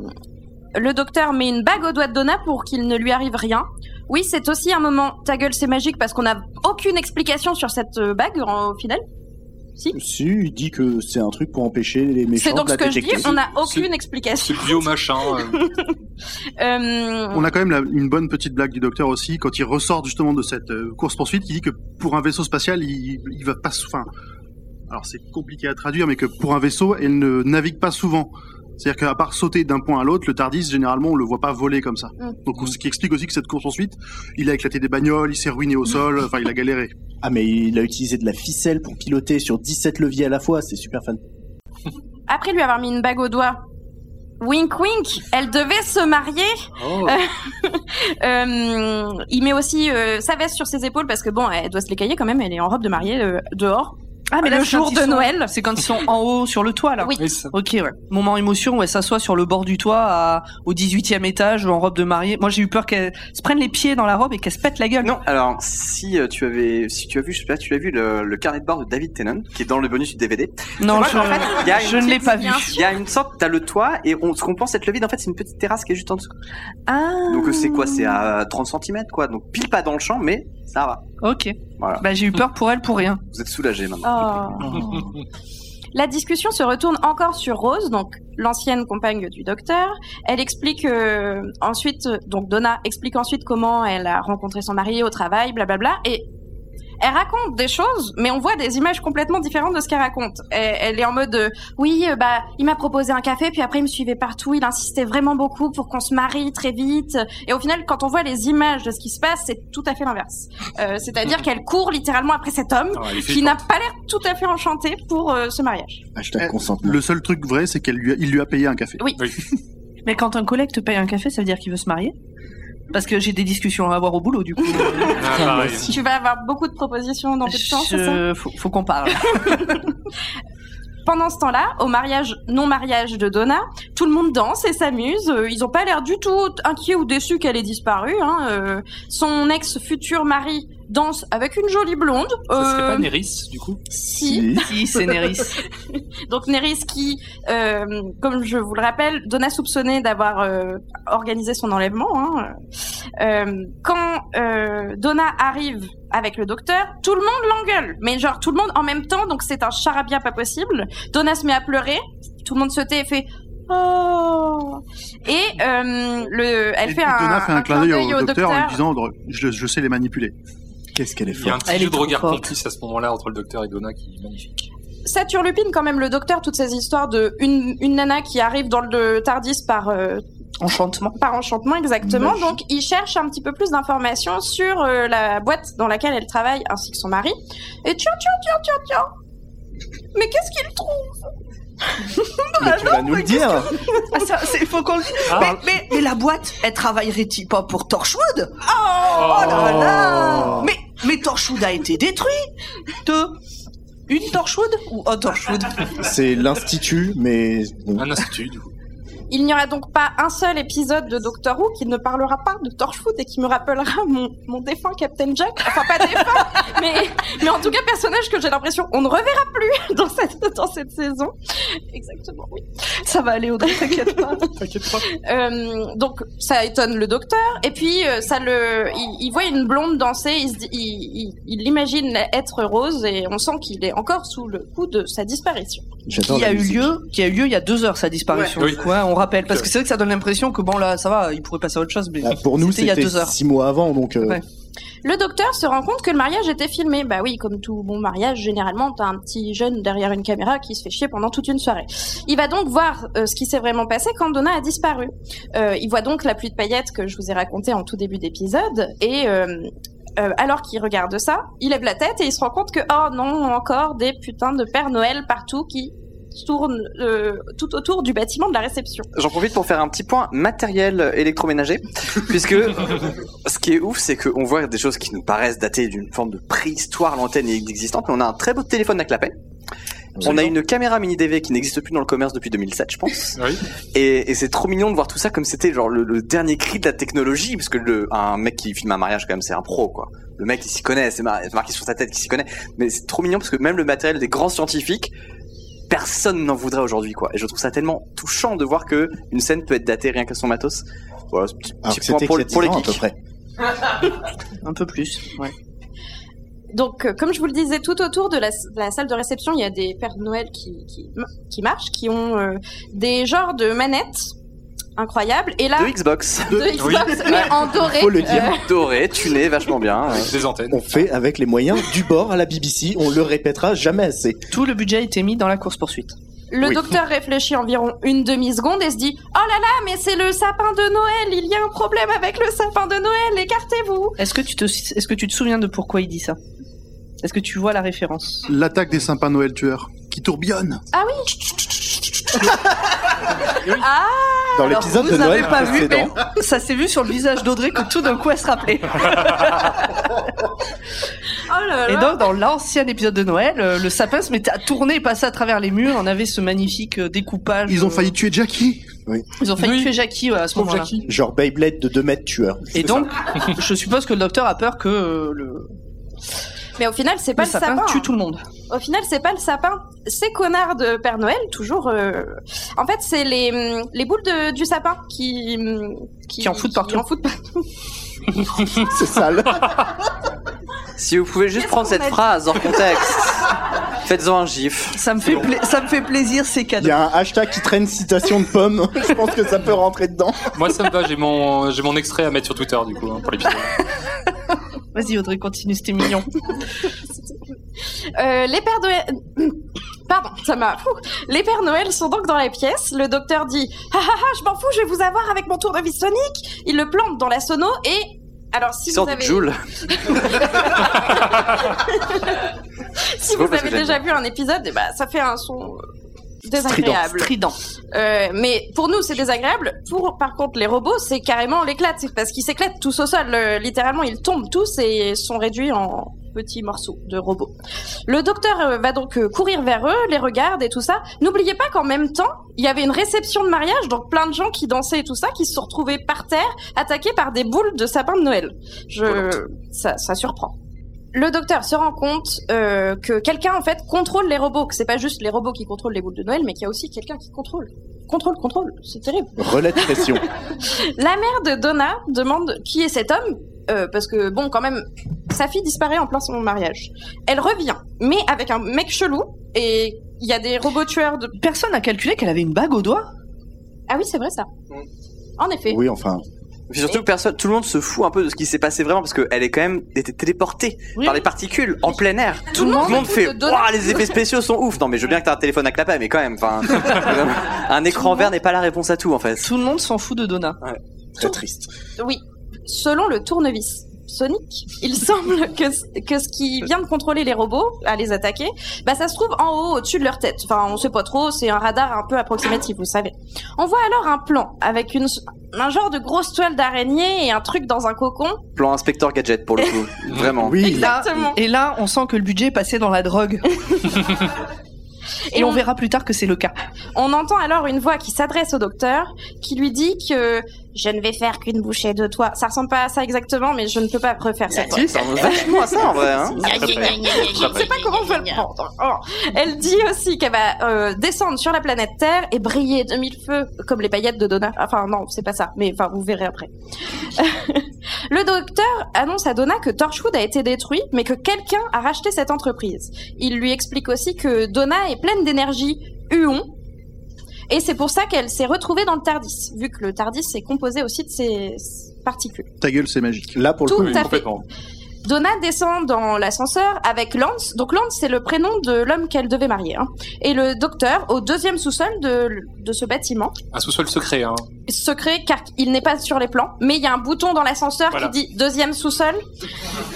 le docteur met une bague au doigt de Donna pour qu'il ne lui arrive rien. Oui, c'est aussi un moment ta gueule c'est magique parce qu'on n'a aucune explication sur cette euh, bague en- au final. Si, il dit que c'est un truc pour empêcher les méchants C'est donc de ce que je dis, on n'a C'est- aucune explication. Ce bio machin. euh, Euh, On a quand même la- une bonne petite blague du docteur aussi quand il ressort justement de cette course poursuite qui dit que pour un vaisseau spatial, il, il va pas. Enfin, alors c'est compliqué à traduire, mais que pour un vaisseau, elle ne navigue pas souvent. C'est-à-dire qu'à part sauter d'un point à l'autre, le Tardis, généralement, on le voit pas voler comme ça. Mm. Donc, ce qui explique aussi que cette course poursuite, il a éclaté des bagnoles, il s'est ruiné au sol, enfin, il a galéré. Ah, mais il a utilisé de la ficelle pour piloter sur 17 leviers à la fois, c'est super fun. Après lui avoir mis une bague au doigt, wink wink, elle devait se marier. Oh. Euh, il met aussi euh, sa veste sur ses épaules parce que bon, elle doit se les cailler quand même. Elle est en robe de mariée euh, dehors. Ah, mais Le là, jour de sont- Noël. C'est quand ils sont en haut sur le toit, là. Oui. Ok, ouais. Moment émotion où elle s'assoit sur le bord du toit à, au 18e étage en robe de mariée. Moi, j'ai eu peur qu'elle se prenne les pieds dans la robe et qu'elle se pète la gueule. Non, alors si euh, tu avais, si tu as vu, je sais pas, tu l'as vu le, le carnet de bord de David Tennant qui est dans le bonus du DVD. Non, Moi, je, en fait, il y a je une ne l'ai pas vu. Il y a une sorte, t'as le toit et on, ce qu'on pense être le vide, en fait, c'est une petite terrasse qui est juste en dessous. Ah. Donc euh, c'est quoi? C'est à 30 cm quoi. Donc pile pas dans le champ, mais ça va. Ok. Voilà. Bah, j'ai eu peur pour elle pour rien. Vous êtes soulagés maintenant. Oh. La discussion se retourne encore sur Rose, donc l'ancienne compagne du docteur. Elle explique euh, ensuite, donc Donna explique ensuite comment elle a rencontré son mari au travail, blablabla, et elle raconte des choses, mais on voit des images complètement différentes de ce qu'elle raconte. Elle, elle est en mode, euh, oui, euh, bah, il m'a proposé un café, puis après il me suivait partout, il insistait vraiment beaucoup pour qu'on se marie très vite. Et au final, quand on voit les images de ce qui se passe, c'est tout à fait l'inverse. Euh, C'est-à-dire qu'elle court littéralement après cet homme Ah, qui n'a pas l'air tout à fait enchanté pour euh, ce mariage. Hashtag consentement. Le seul truc vrai, c'est qu'elle lui a, il lui a payé un café. Oui. Mais quand un collègue te paye un café, ça veut dire qu'il veut se marier? Parce que j'ai des discussions à avoir au boulot, du coup. Ah, pareil. Tu vas avoir beaucoup de propositions dans peu de temps, c'est ça Je- faut, faut qu'on parle. Pendant ce temps-là, au mariage, non-mariage de Donna, tout le monde danse et s'amuse. Euh, Ils ont pas l'air du tout inquiets ou déçus qu'elle ait disparu. Hein. Euh, son ex-futur mari danse avec une jolie blonde. Ça serait euh, pas Néris, du coup si. Si, c'est Néris. Donc Néris qui, euh, comme je vous le rappelle, Donna soupçonnée d'avoir euh, organisé son enlèvement. Hein. Euh, quand euh, Donna arrive avec le docteur, tout le monde l'engueule. Mais genre tout le monde en même temps, donc c'est un charabia pas possible. Donna se met à pleurer, tout le monde se tait et fait... Oh Et euh, le, elle Et fait un, Donna fait un, un clin d'œil au, docteur, en lui disant je, je sais les manipuler. Qu'est-ce qu'elle est Il y a un forte. petit Elle jeu de regard forte. complice à ce moment-là entre le docteur et Donna qui est magnifique. ça turlupine quand même le docteur toutes ces histoires de une, une nana qui arrive dans le Tardis par euh, Enchantement. par enchantement exactement donc il cherche un petit peu plus d'informations sur euh, la boîte dans laquelle elle travaille ainsi que son mari et tiens tiens tiens tiens tiens mais qu'est-ce qu'il trouve? Mais tu vas nous le dire. Ah, ça, c'est- il faut qu'on le dise. Ah. Mais, mais, mais la boîte, elle travaillerait-il pas pour Torchwood? Oh, Oh. là là Mais, mais Torchwood a été détruit De une Torchwood ou un Torchwood? C'est l'institut, mais bon. Un institut, du coup. Il n'y aura donc pas un seul épisode de Doctor Who qui ne parlera pas de Torchwood et qui me rappellera mon, mon défunt Captain Jack. Enfin, pas défunt, mais, mais en tout cas, personnage que j'ai l'impression on ne reverra plus dans cette, dans cette saison. Exactement, oui. Ça va aller, Audrey, t'inquiète pas. T'inquiète pas. Euh, donc ça étonne le docteur et puis euh, ça le il, il voit une blonde danser il se dit- il il- il l'imagine être rose et on sent qu'il est encore sous le coup de sa disparition Qui a eu lieu, qui a eu lieu il y a deux heures sa disparition. Ouais. on rappelle parce que c'est vrai que ça donne l'impression que bon là ça va, il pourrait passer à autre chose. Mais Ah, pour nous, c'était il y a c'était deux heures. six mois avant, donc. euh, Ouais. le docteur se rend compte que le mariage était filmé bah oui comme tout bon mariage généralement t'as un petit jeune derrière une caméra qui se fait chier pendant toute une soirée il va donc voir euh, ce qui s'est vraiment passé quand Donna a disparu Euh, il voit donc la pluie de paillettes que je vous ai raconté en tout début d'épisode et euh, euh, alors qu'il regarde ça, il lève la tête et il se rend compte que oh non, encore des putains de Père Noël partout qui tournent euh, tout autour du bâtiment de la réception. J'en profite pour faire un petit point matériel électroménager, puisque ce qui est ouf, c'est qu'on voit des choses qui nous paraissent datées d'une forme de préhistoire lointaine et inexistante, mais on a un très beau téléphone à clapet. On a une caméra mini DV qui n'existe plus dans le commerce depuis 2007, je pense. Oui. Et, et c'est trop mignon de voir tout ça comme c'était genre le, le dernier cri de la technologie, parce que le, un mec qui filme un mariage quand même c'est un pro quoi. Le mec il s'y connaît, c'est mar- c'est marqué sur sa tête qu'il s'y connaît. Mais c'est trop mignon parce que même le matériel des grands scientifiques, personne n'en voudrait aujourd'hui quoi. Et je trouve ça tellement touchant de voir que une scène peut être datée rien qu'à son matos. Voilà, petit, Alors petit que point pour, les 10 ans, à peu près. Un peu plus. Ouais. Donc, euh, comme je vous le disais, tout autour de la, de la salle de réception, il y a des Pères Noël qui, qui, qui marchent, qui ont euh, des genres de manettes incroyables. Et là, De Xbox. de Xbox, mais en doré. Faut le dire. Euh, Doré, tuné, vachement bien. Des antennes. On fait avec les moyens du bord à la BBC, on le répétera jamais assez. Tout le budget a été mis dans la course poursuite. Le Oui. docteur réfléchit environ une demi-seconde et se dit Oh là là, mais c'est le sapin de Noël, il y a un problème avec le sapin de Noël, écartez-vous Est-ce que tu te, est-ce que tu te souviens de pourquoi il dit ça? Est-ce que tu vois la référence L'attaque des sapins Noël tueurs qui tourbillonnent. Ah oui Ah Dans Alors, l'épisode vous de Noël avez pas vu, précédent, mais ça s'est vu sur le visage d'Audrey que tout d'un coup elle se rappelait. Oh là Et donc dans l'ancien épisode de Noël, euh, le sapin se mettait à tourner et passer à travers les murs. On avait ce magnifique euh, découpage. Ils ont euh, failli tuer Jackie. Ils ont failli Oui. tuer Jackie ouais, à ce Pauvre moment-là. Jackie. genre Beyblade de 2 mètres tueur. Et donc, je suppose que le docteur a peur que euh, le, Mais au final, c'est pas le le sapin sapin. tue hein. tout le monde. Au final, c'est pas le sapin. Ces connards de Père Noël, toujours. euh, En fait, c'est les, hum, les boules de, du sapin qui, hum, Qui en foutent partout. Qui en foutent partout. C'est sale. Si vous pouvez juste prendre cette phrase hors contexte, faites-en un gif. Ça me fait, ça me fait plaisir ces Il cadeaux. y a un hashtag qui traîne citation de pomme. Je pense que ça peut rentrer dedans. Moi, ça me va, j'ai mon, j'ai mon extrait à mettre sur Twitter, du coup, hein, pour l'épisode. Vas-y Audrey, continue, c'était mignon. Euh, les Pères Noël. Pardon, ça m'a. Les Pères Noël sont donc dans la pièce. Le docteur dit Ah ah ah, je m'en fous, je vais vous avoir avec mon tournevis sonique. Il le plante dans la sono et. Alors, si vous sort avez. Joule. si vous avez déjà vu un épisode, ben, ça fait un son désagréable. Strident. Euh, mais pour nous, c'est désagréable. Pour, par contre, les robots, c'est carrément l'éclate. C'est parce qu'ils s'éclatent tous au sol. Euh, littéralement, ils tombent tous et sont réduits en petits morceaux de robots. Le docteur euh, va donc euh, courir vers eux, les regarde et tout ça. N'oubliez pas qu'en même temps, il y avait une réception de mariage, donc plein de gens qui dansaient et tout ça, qui se sont retrouvés par terre, attaqués par des boules de sapin de Noël. Je, ça, ça surprend. Le docteur se rend compte euh, que quelqu'un en fait contrôle les robots, que c'est pas juste les robots qui contrôlent les boules de Noël, mais qu'il y a aussi quelqu'un qui contrôle. Contrôle, contrôle, c'est terrible. Relais de pression. La mère de Donna demande qui est cet homme, euh, parce que bon, quand même, sa fille disparaît en plein son mariage. Elle revient, mais avec un mec chelou, et il y a des robots tueurs de... Personne n'a calculé qu'elle avait une bague au doigt? Ah oui, c'est vrai ça. En effet. Oui, enfin. Puis surtout, personne, tout le monde se fout un peu de ce qui s'est passé vraiment parce qu'elle est quand même été téléportée Oui. par les particules en plein air. Tout le monde fait. Ouah, les effets spéciaux sont ouf. Non, mais je veux bien que t'aies un téléphone à clapet, mais quand même, enfin, un écran vert n'est pas la réponse à tout en fait. Tout le monde s'en fout de Donna. Très triste. Oui. Selon le tournevis Sonic, il semble que, que ce qui vient de contrôler les robots, à les attaquer, bah ça se trouve en haut, au-dessus de leur tête. Enfin, on sait pas trop, c'est un radar un peu approximatif, vous savez. On voit alors un plan avec une, un genre de grosse toile d'araignée et un truc dans un cocon. Plan inspecteur gadget pour le coup, vraiment. Oui. Exactement. Et là, on sent que le budget est passé dans la drogue. Et, Et on on- verra plus tard que c'est le cas. On entend alors une voix qui s'adresse au docteur, qui lui dit que je ne vais faire qu'une bouchée de toi. Ça ressemble pas à ça exactement, mais je ne peux pas refaire cette voix. Si, ça ressemble vachement à ça en vrai. Hein. Je ne sais pas comment je vais le prendre. Oh. Elle dit aussi qu'elle va euh, descendre sur la planète Terre et briller de mille feux, comme les paillettes de Donna. Enfin, non, c'est pas ça, mais enfin, vous verrez après. le docteur annonce à Donna que Torchwood a été détruit, mais que quelqu'un a racheté cette entreprise. Il lui explique aussi que Donna est pleine d'énergie Huon, et c'est pour ça qu'elle s'est retrouvée dans le TARDIS, vu que le TARDIS est composé aussi de ces particules. Ta gueule, c'est magique. Là, pour le Tout coup, à fait. Complètement. Donna descend dans l'ascenseur avec Lance. Donc Lance, c'est le prénom de l'homme qu'elle devait marier. hein. Et le docteur au deuxième sous-sol de, de ce bâtiment. Un sous-sol secret, hein. Secret car il n'est pas sur les plans. Mais il y a un bouton dans l'ascenseur Voilà. qui dit deuxième sous-sol.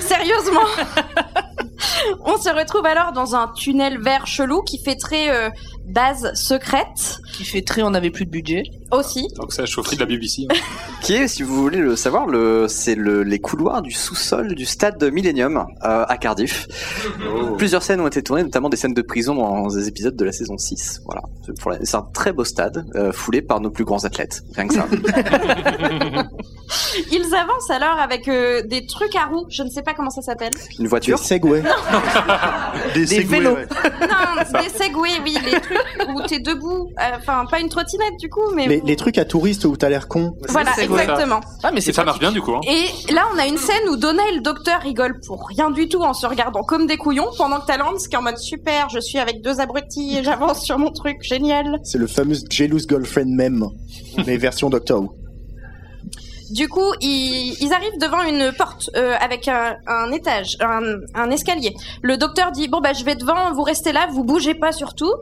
Sérieusement On se retrouve alors dans un tunnel vert chelou qui fait très euh, base secrète Qui fait très, on n'avait plus de budget. aussi. Donc c'est la chaufferie de la BBC. hein. Qui est, si vous voulez le savoir, le, c'est le, les couloirs du sous-sol du stade de Millennium euh, à Cardiff. Plusieurs scènes ont été tournées, notamment des scènes de prison dans des épisodes de la saison 6. Voilà, C'est un très beau stade, euh, foulé par nos plus grands athlètes. Rien que ça. Ils avancent alors avec euh, des trucs à roues. Je ne sais pas comment ça s'appelle. Une des voiture. Segway. Des, Segway, vélos. ouais. Non, des segways, oui, les trucs où t'es debout. Euh, Enfin, pas une trottinette du coup, mais Les, les trucs à touristes où t'as l'air con. voilà, exactement. Ah, mais c'est ça marche bien du coup. Hein. Et là, on a une scène où Donna et le docteur rigolent pour rien du tout en se regardant comme des couillons, pendant que Talance qui est en mode super, je suis avec deux abrutis et j'avance sur mon truc, génial. C'est le fameux Jealous Girlfriend meme. Les versions Doctor Who. Du coup, ils, ils arrivent devant une porte euh, avec un, un étage, un, un escalier. Le docteur dit bon bah je vais devant, vous restez là, vous bougez pas surtout.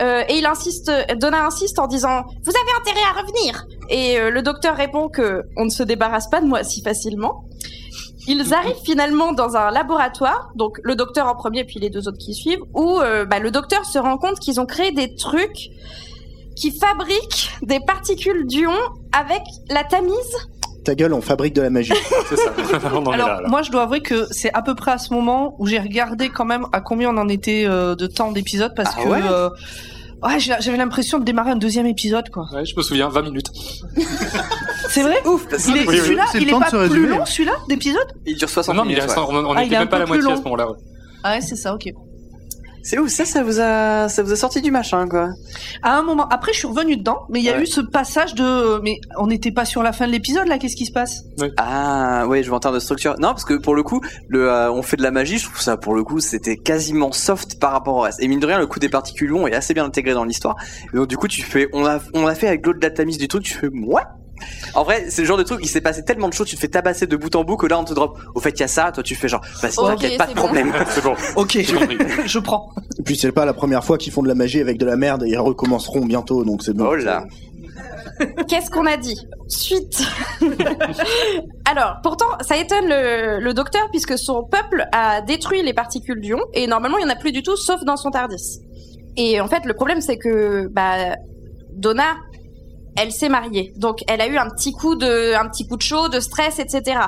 Euh, et il insiste, Donna insiste en disant vous avez intérêt à revenir. Et euh, le docteur répond que on ne se débarrasse pas de moi si facilement. Ils arrivent finalement dans un laboratoire, donc le docteur en premier puis les deux autres qui suivent, où euh, bah, le docteur se rend compte qu'ils ont créé des trucs qui fabriquent des particules d'ion avec la tamise Ta gueule, on fabrique de la magie. C'est ça. on en est Alors, là, là. moi, je dois avouer que c'est à peu près à ce moment où j'ai regardé quand même à combien on en était euh, de temps d'épisode parce Ah que ouais euh, ouais, j'avais l'impression de démarrer un deuxième épisode, quoi. Ouais, je me souviens, 20 minutes. C'est vrai Ouf. Il est, Oui, oui, celui-là, il est pas plus résumer. long, celui-là, d'épisode Il dure 60 non, mais il minutes. reste- ouais. on, on Ah, même pas à la moitié à long. ce moment-là. ouais. Ah ouais, c'est ça, ok. C'est ouf, ça, ça vous a, ça vous a sorti du machin, quoi. À un moment, après, je suis revenu dedans, mais il y a Ouais. eu ce passage de, mais on n'était pas sur la fin de l'épisode là. Qu'est-ce qui se passe? Ah, ouais, je vois en termes de structure. Non, parce que pour le coup, le, euh, on fait de la magie, je trouve ça, pour le coup, c'était quasiment soft par rapport au reste. Et mine de rien, le coup des particules longs est assez bien intégré dans l'histoire. Et donc, du coup, tu fais, on a, on a fait avec l'autre datamise du truc, tu fais, ouais. En vrai, c'est le genre de truc, il s'est passé tellement de choses, tu te fais tabasser de bout en bout que là, on te drop. Au fait, il y a ça, toi, tu fais genre, bah, Ok, t'inquiète, pas de c'est bon. problème. C'est bon. Ok, je prends. Et puis c'est pas la première fois qu'ils font de la magie avec de la merde et ils recommenceront bientôt, donc c'est bon. Oh là. Qu'est-ce qu'on a dit? Suite. Alors, pourtant, ça étonne le, le docteur puisque son peuple a détruit les particules d'ion et normalement, il n'y en a plus du tout sauf dans son TARDIS. Et en fait, le problème, c'est que bah, Donna elle s'est mariée. Donc elle a eu un petit coup de, un petit coup de chaud, de stress, etc.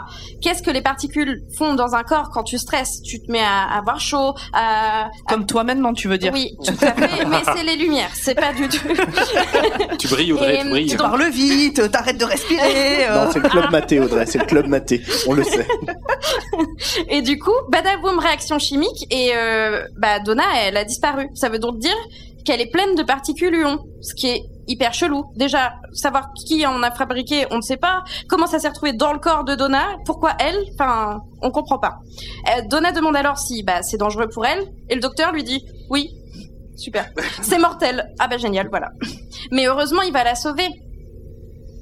Qu'est-ce que les particules font dans un corps quand tu stresses? Tu te mets à avoir chaud, à, Comme toi maintenant, tu veux dire. oui, tout à fait, mais c'est les lumières, c'est pas du tout. Tu brilles, Audrey, Et, tu brilles. Tu parles vite, t'arrêtes de respirer. euh. Non, c'est le club maté, Audrey, c'est le club maté. On le sait. Et du coup, badaboum, réaction chimique, et euh, bah Donna, elle a disparu. Ça veut donc dire qu'elle est pleine de particules ions, ce qui est hyper chelou. Déjà, savoir qui en a fabriqué, on ne sait pas. Comment ça s'est retrouvé dans le corps de Donna Pourquoi elle? Enfin, on comprend pas. Euh, Donna demande alors si bah, c'est dangereux pour elle, et le docteur lui dit oui. Super. C'est mortel. Ah bah génial, voilà. Mais heureusement, il va la sauver.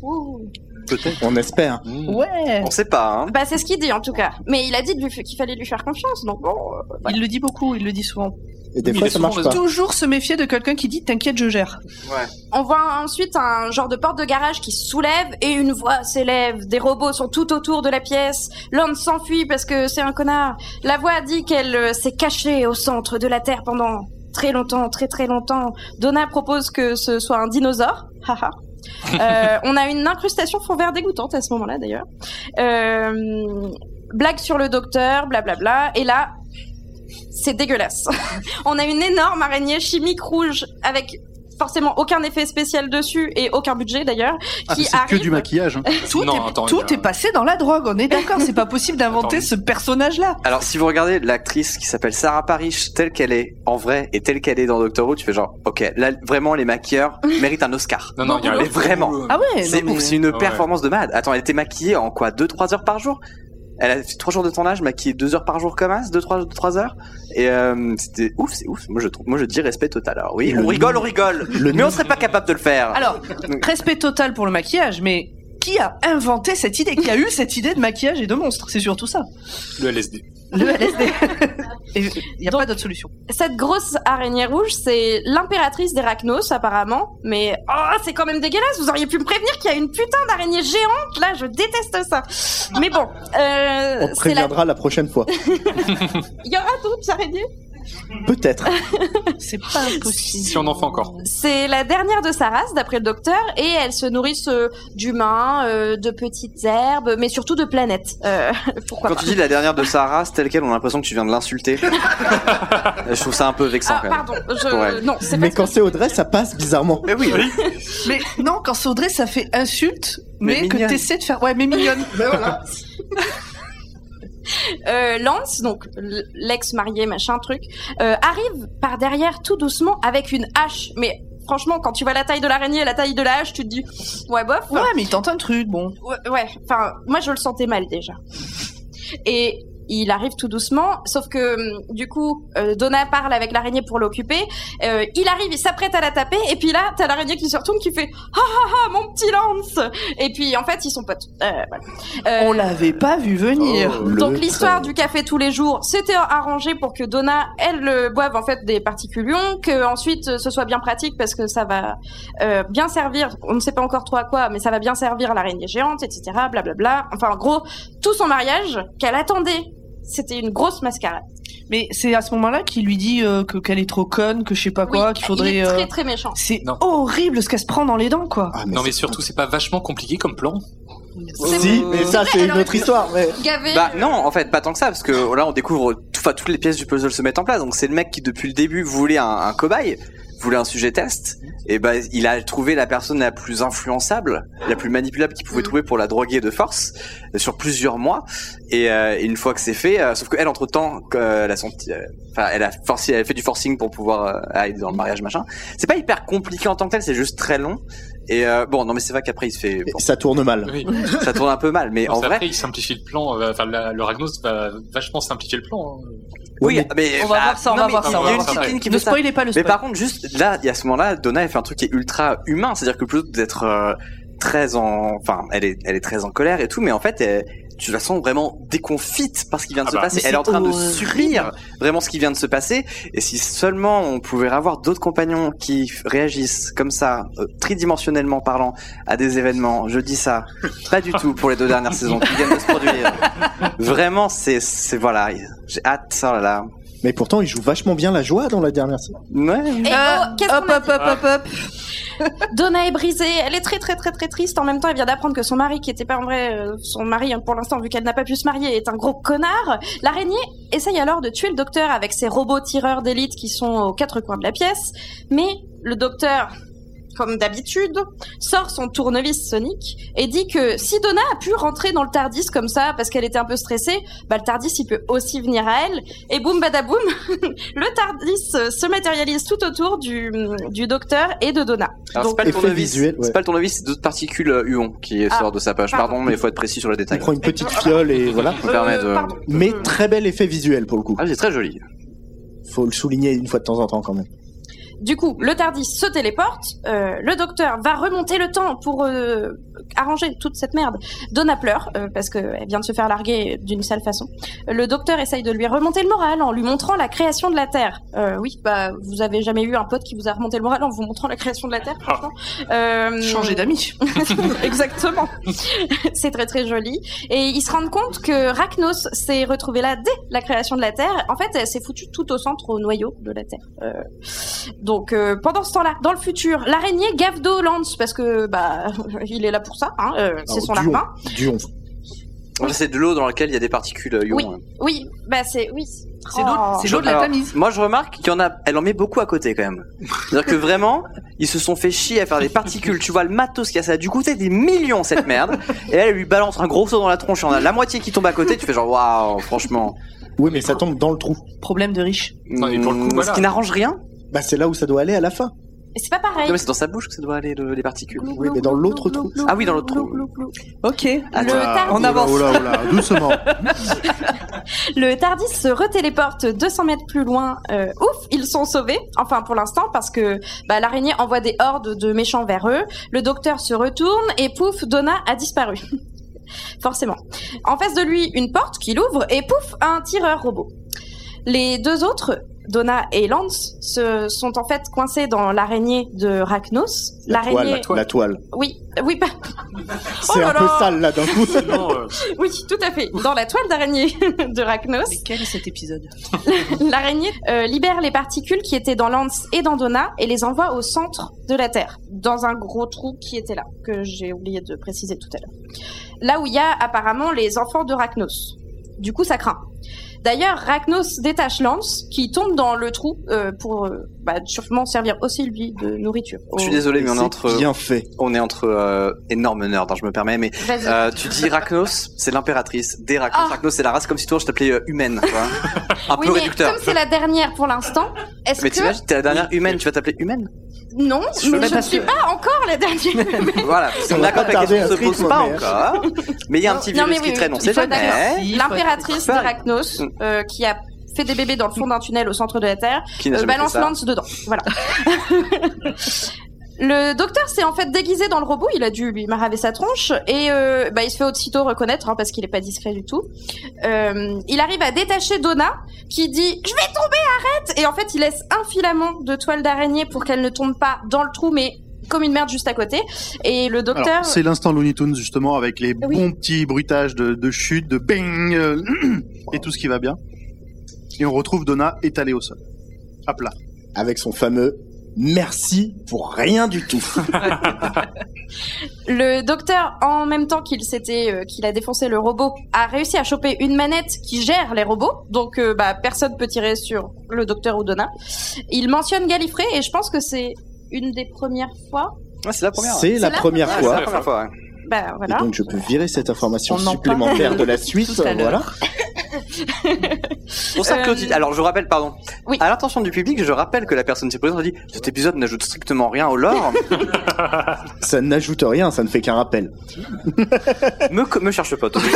Ouh. Peut-être. On espère. Ouais. On sait pas, hein. Bah c'est ce qu'il dit en tout cas. Mais il a dit qu'il fallait lui faire confiance, donc bon. euh, voilà. Il le dit beaucoup, il le dit souvent. Et des Oui, fois, ça marche pas. Toujours se méfier de quelqu'un qui dit T'inquiète, je gère. On voit ensuite un genre de porte de garage qui se soulève et une voix s'élève. Des robots sont tout autour de la pièce. L'homme s'enfuit parce que c'est un connard. La voix dit qu'elle euh, s'est cachée au centre de la Terre pendant très longtemps, très très longtemps. Donna propose que ce soit un dinosaure. Haha. Euh, on a une incrustation fond vert dégoûtante à ce moment-là d'ailleurs. Euh, blague sur le docteur, blablabla. Et là, c'est dégueulasse. on a une énorme araignée chimique rouge avec forcément aucun effet spécial dessus et aucun budget d'ailleurs Ah, qui c'est que arrive du maquillage. hein. Tout, Non, est, attends, tout est passé dans la drogue, on est d'accord, c'est pas possible d'inventer ce personnage-là. Alors, si vous regardez l'actrice qui s'appelle Sarah Parrish telle qu'elle est en vrai et telle qu'elle est dans Doctor Who, tu fais genre, ok, là, vraiment, les maquilleurs méritent un Oscar. Non, non, il y a un Mais vraiment. Ah ouais, C'est non, mais- une Ouais. performance de malade. Attends, elle était maquillée en quoi 2-3 heures par jour? Elle a fait 3 jours de tournage, maquillée 2 heures par jour comme as, 2-3 3 heures. Et euh, c'était ouf, c'est ouf. Moi je trouve, moi je dis respect total. Alors oui, Le on rigole, on rigole, le mais on serait pas capable de le faire. Alors, respect total pour le maquillage, mais qui a inventé cette idée Qui a eu cette idée de maquillage et de monstre? C'est surtout ça. Le LSD. Le LSD. Il n'y a pas d'autre solution. cette grosse araignée rouge c'est l'impératrice des Rachnos apparemment mais oh c'est quand même dégueulasse vous auriez pu me prévenir qu'il y a une putain d'araignée géante là je déteste ça mais bon euh, On te c'est la... préviendra la prochaine fois. il y aura d'autres araignées? Peut-être. C'est pas impossible. Si on en fait encore. C'est la dernière de sa race, d'après le docteur, et elles se nourrissent euh, d'humains, euh, de petites herbes, mais surtout de planètes. Euh, pourquoi Quand pas tu dis la dernière de sa race telle quelle, on a l'impression que tu viens de l'insulter. je trouve ça un peu vexant Ah, quand même. pardon, je... Ouais. non, c'est Mais pas quand c'est Audrey, ça passe bizarrement. Mais oui, Mais non, quand c'est Audrey, ça fait insulte, Mais mais, que t'essaies de faire. Ouais, mais mignonne. Euh, Lance, donc l'ex-marié, machin truc, euh, arrive par derrière tout doucement avec une hache. Mais franchement, quand tu vois la taille de l'araignée et la taille de la hache, tu te dis, ouais, bof. Ouais, mais il tente un truc, bon. Ouais, ouais, enfin, moi je le sentais mal déjà. Et il arrive tout doucement, sauf que hum, du coup, euh, Donna parle avec l'araignée pour l'occuper. Euh, il arrive, il s'apprête à la taper, et puis là, t'as l'araignée qui se retourne, qui fait ah ah ah mon petit Lance. Et puis en fait, ils sont potes. Euh, voilà. Euh, On l'avait pas vu venir. Oh, le donc l'histoire du café tous les jours, c'était arrangé pour que Donna, elle, euh, boive en fait des particules ions, que ensuite ce soit bien pratique parce que ça va euh, bien servir. On ne sait pas encore trop à quoi, mais ça va bien servir l'araignée géante, etc. Blablabla. Enfin, en gros, tout son mariage qu'elle attendait, c'était une grosse mascarade. Mais c'est à ce moment-là qu'il lui dit euh, que qu'elle est trop conne, que je sais pas quoi, Oui, qu'il faudrait. Il est très euh, très méchant. C'est horrible ce qu'elle se prend dans les dents, quoi. Ah, Non, mais surtout, c'est pas vachement compliqué comme plan. Si, mais ça, c'est une autre histoire. Mais... Gavé. Bah non, en fait, pas tant que ça, parce que là, on découvre, tout- enfin, toutes les pièces du puzzle se mettent en place. Donc c'est le mec qui, depuis le début, voulait un, un cobaye, voulait un sujet test, et bah il a trouvé la personne la plus influençable, la plus manipulable qu'il pouvait Mm. trouver pour la droguer de force euh, sur plusieurs mois. Et, euh, une fois que c'est fait, euh, sauf qu'elle, entre temps, elle a son, petit- euh, enfin, elle a forcé, elle a fait du forcing pour pouvoir euh, aller dans le mariage machin. C'est pas hyper compliqué en tant que tel, c'est juste très long. Et euh, bon, non, mais c'est vrai qu'après il se fait, bon, Ça tourne mal. Oui. ça tourne un peu mal, mais en Après, vrai, il simplifie le plan. euh, Enfin, le Ragnos va vachement simplifier le plan. hein. Oui, mais- mais On va bah, voir ça, on va mais voir il y ça, a on va une voir petite ça. ligne qui Ne ça. spoilez pas le Mais spoil. par contre, juste là, a ce moment-là, Donna elle fait un truc qui est ultra humain, c'est-à-dire que plutôt d'être euh, très en, enfin, elle est, elle est très en colère et tout, mais en fait, elle- tu la sens vraiment déconfite par ce qui vient de Ah se bah. passer. Elle est en train de subir vraiment ce qui vient de se passer. Et si seulement on pouvait avoir d'autres compagnons qui réagissent comme ça, euh, tridimensionnellement parlant, à des événements, je dis ça, pas du tout pour les deux dernières saisons qui viennent de se produire. Vraiment, c'est, c'est voilà, j'ai hâte, ça là là. Mais pourtant, il joue vachement bien la joie dans la dernière série. Ouais. Et Euh, oh, hop, hop, hop, hop, hop. Donna est brisée, elle est très très très très triste. En même temps, elle vient d'apprendre que son mari, qui était pas en vrai euh, son mari hein, pour l'instant, vu qu'elle n'a pas pu se marier, est un gros connard. L'araignée essaye alors de tuer le docteur avec ses robots tireurs d'élite qui sont aux quatre coins de la pièce. Mais le docteur, comme d'habitude, sort son tournevis sonique et dit que si Donna a pu rentrer dans le Tardis comme ça parce qu'elle était un peu stressée, bah le Tardis il peut aussi venir à elle. Et boum badaboum, le Tardis se matérialise tout autour du, du docteur et de Donna. Alors, c'est pas le tournevis, visuel, ouais. c'est pas le tournevis, c'est d'autres particules euh, huon qui Ah, sortent de sa poche. pardon. Pardon, mais il faut être précis sur le Il détail. prend une petite fiole et voilà. De... Euh. Mais très bel effet visuel pour le coup. Ah, c'est très joli. Faut le souligner une fois de temps en temps quand même. Du coup, le Tardis se téléporte, euh, le docteur va remonter le temps pour euh, arranger toute cette merde. Donna pleure, euh, parce qu'elle vient de se faire larguer d'une sale façon. Le docteur essaye de lui remonter le moral en lui montrant la création de la Terre. Euh, oui, bah, vous avez jamais eu un pote qui vous a remonté le moral en vous montrant la création de la Terre, franchement euh, Changer d'amis. Exactement. c'est très très joli. Et ils se rendent compte que Rachnos s'est retrouvé là dès la création de la Terre. En fait, elle s'est foutue tout au centre, au noyau de la Terre. Donc euh, pendant ce temps-là, dans le futur, l'araignée gave d'eau Lance parce que bah il est là pour ça. Hein, euh, c'est Alors, son Duon. larbin. Duon. Moi, C'est de l'eau dans laquelle il y a des particules euh, ion. Oui, oui, bah c'est oui. C'est l'eau Oh. c'est l'eau de la Tamise. Moi, je remarque qu'il y en a, elle en met beaucoup à côté quand même. C'est-à-dire que vraiment, ils se sont fait chier à faire des particules. Tu vois le matos qu'il y a, ça a dû coûter des millions cette merde. Et elle, elle lui balance un gros saut dans la tronche. Il y en a la moitié qui tombe à côté. Tu fais genre waouh, franchement. Oui, mais ça tombe dans le trou. Problème de riche. Non, et pour le coup, voilà. Ce qui n'arrange rien. Bah, c'est là où ça doit aller à la fin. C'est pas pareil. Non, mais c'est dans sa bouche que ça doit aller le- les particules. Oui, mais dans l'autre trou. Ah oui, dans l'autre trou. Ok. Le On avance. Oula, oula, oula, doucement. le Tardis se retéléporte 200 mètres plus loin. Euh, ouf, ils sont sauvés. Enfin, pour l'instant, parce que bah, l'araignée envoie des hordes de méchants vers eux. Le docteur se retourne et pouf, Donna a disparu. Forcément. En face de lui, une porte qu'il ouvre et pouf, un tireur robot. Les deux autres, Donna et Lance, se, sont en fait coincés dans l'araignée de Rachnos. La toile. L'araignée. La toile. Oui, oui, pas. C'est là un peu sale là d'un coup. Non, euh, Oui, tout à fait. Dans la toile d'araignée de Rachnos. Mais quel est cet épisode L'araignée euh, libère les particules qui étaient dans Lance et dans Donna et les envoie au centre de la Terre, dans un gros trou qui était là, que j'ai oublié de préciser tout à l'heure. Là où il y a apparemment les enfants de Rachnos. Du coup, ça craint. D'ailleurs, Rachnos détache Lance, qui tombe dans le trou euh, pour euh, bah, sûrement servir aussi lui de nourriture. Je suis désolé, mais on est entre, bien fait. on est entre euh, énormes nerds, hein, je me permets, mais euh, tu dis Rachnos, c'est l'impératrice. Des Rachnos, Ah. Rachnos, c'est la race comme si toi je t'appelais euh, humaine. Un oui, peu mais réducteur. comme c'est la dernière pour l'instant, est-ce Mais que t'imagines, t'es la dernière humaine, tu vas t'appeler humaine? Non, Je mais je ne suis pas encore la dernière. Voilà, On on va est d'accord pas que la question se pose pas mais- encore. Mais il y a un petit Non, virus mais qui oui, traîne, on sait jamais. L'impératrice d'Arachnos. Euh, qui a fait des bébés dans le fond d'un tunnel au centre de la Terre, euh, balance Lance dedans. Voilà. Le docteur s'est en fait déguisé dans le robot, il a dû lui maraver sa tronche et euh, bah, il se fait aussitôt reconnaître hein, parce qu'il est pas discret du tout. Euh, il arrive à détacher Donna qui dit je vais tomber arrête et en fait il laisse un filament de toile d'araignée pour qu'elle ne tombe pas dans le trou mais comme une merde juste à côté et le docteur Alors, c'est l'instant Looney Tunes justement avec les Oui. bons petits bruitages de, de chute, de bang euh, et tout ce qui va bien. Et on retrouve Donna étalée au sol, à plat. Avec son fameux merci pour rien du tout. Le docteur, en même temps qu'il s'était, euh, qu'il a défoncé le robot, a réussi à choper une manette qui gère les robots. Donc, euh, bah, personne peut tirer sur le docteur ou Donna. Il mentionne Gallifrey et je pense que c'est une des premières fois. C'est la première. C'est la la première Ouais, c'est fois. la première fois. ouais. Bah Et donc je peux virer cette information On en supplémentaire de la suite. Voilà. Pour ça, Euh. Alors, je rappelle, pardon. Oui. À l'intention du public, je rappelle que la personne qui est présente a dit cet épisode n'ajoute strictement rien au lore. Ça n'ajoute rien, ça ne fait qu'un rappel. me, cherche pas. toi.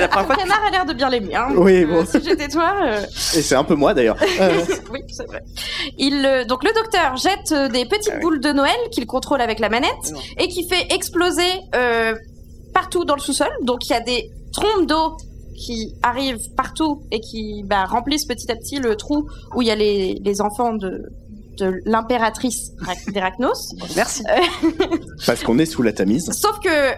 la première ton fois que- canard a l'air de bien l'aimer. Hein. Oui, Euh, bon. si j'étais toi. euh, Et c'est un peu moi d'ailleurs. Euh, oui, c'est vrai. Il, euh, donc le docteur jette des petites boules de Noël qu'il contrôle avec la manette et qui fait exploser euh, partout dans le sous-sol. Donc il y a des trompes d'eau qui arrivent partout et qui bah, remplissent petit à petit le trou où il y a les, les enfants de, de l'impératrice Ra- d'Erachnos. Merci. parce qu'on est sous la tamise. Sauf que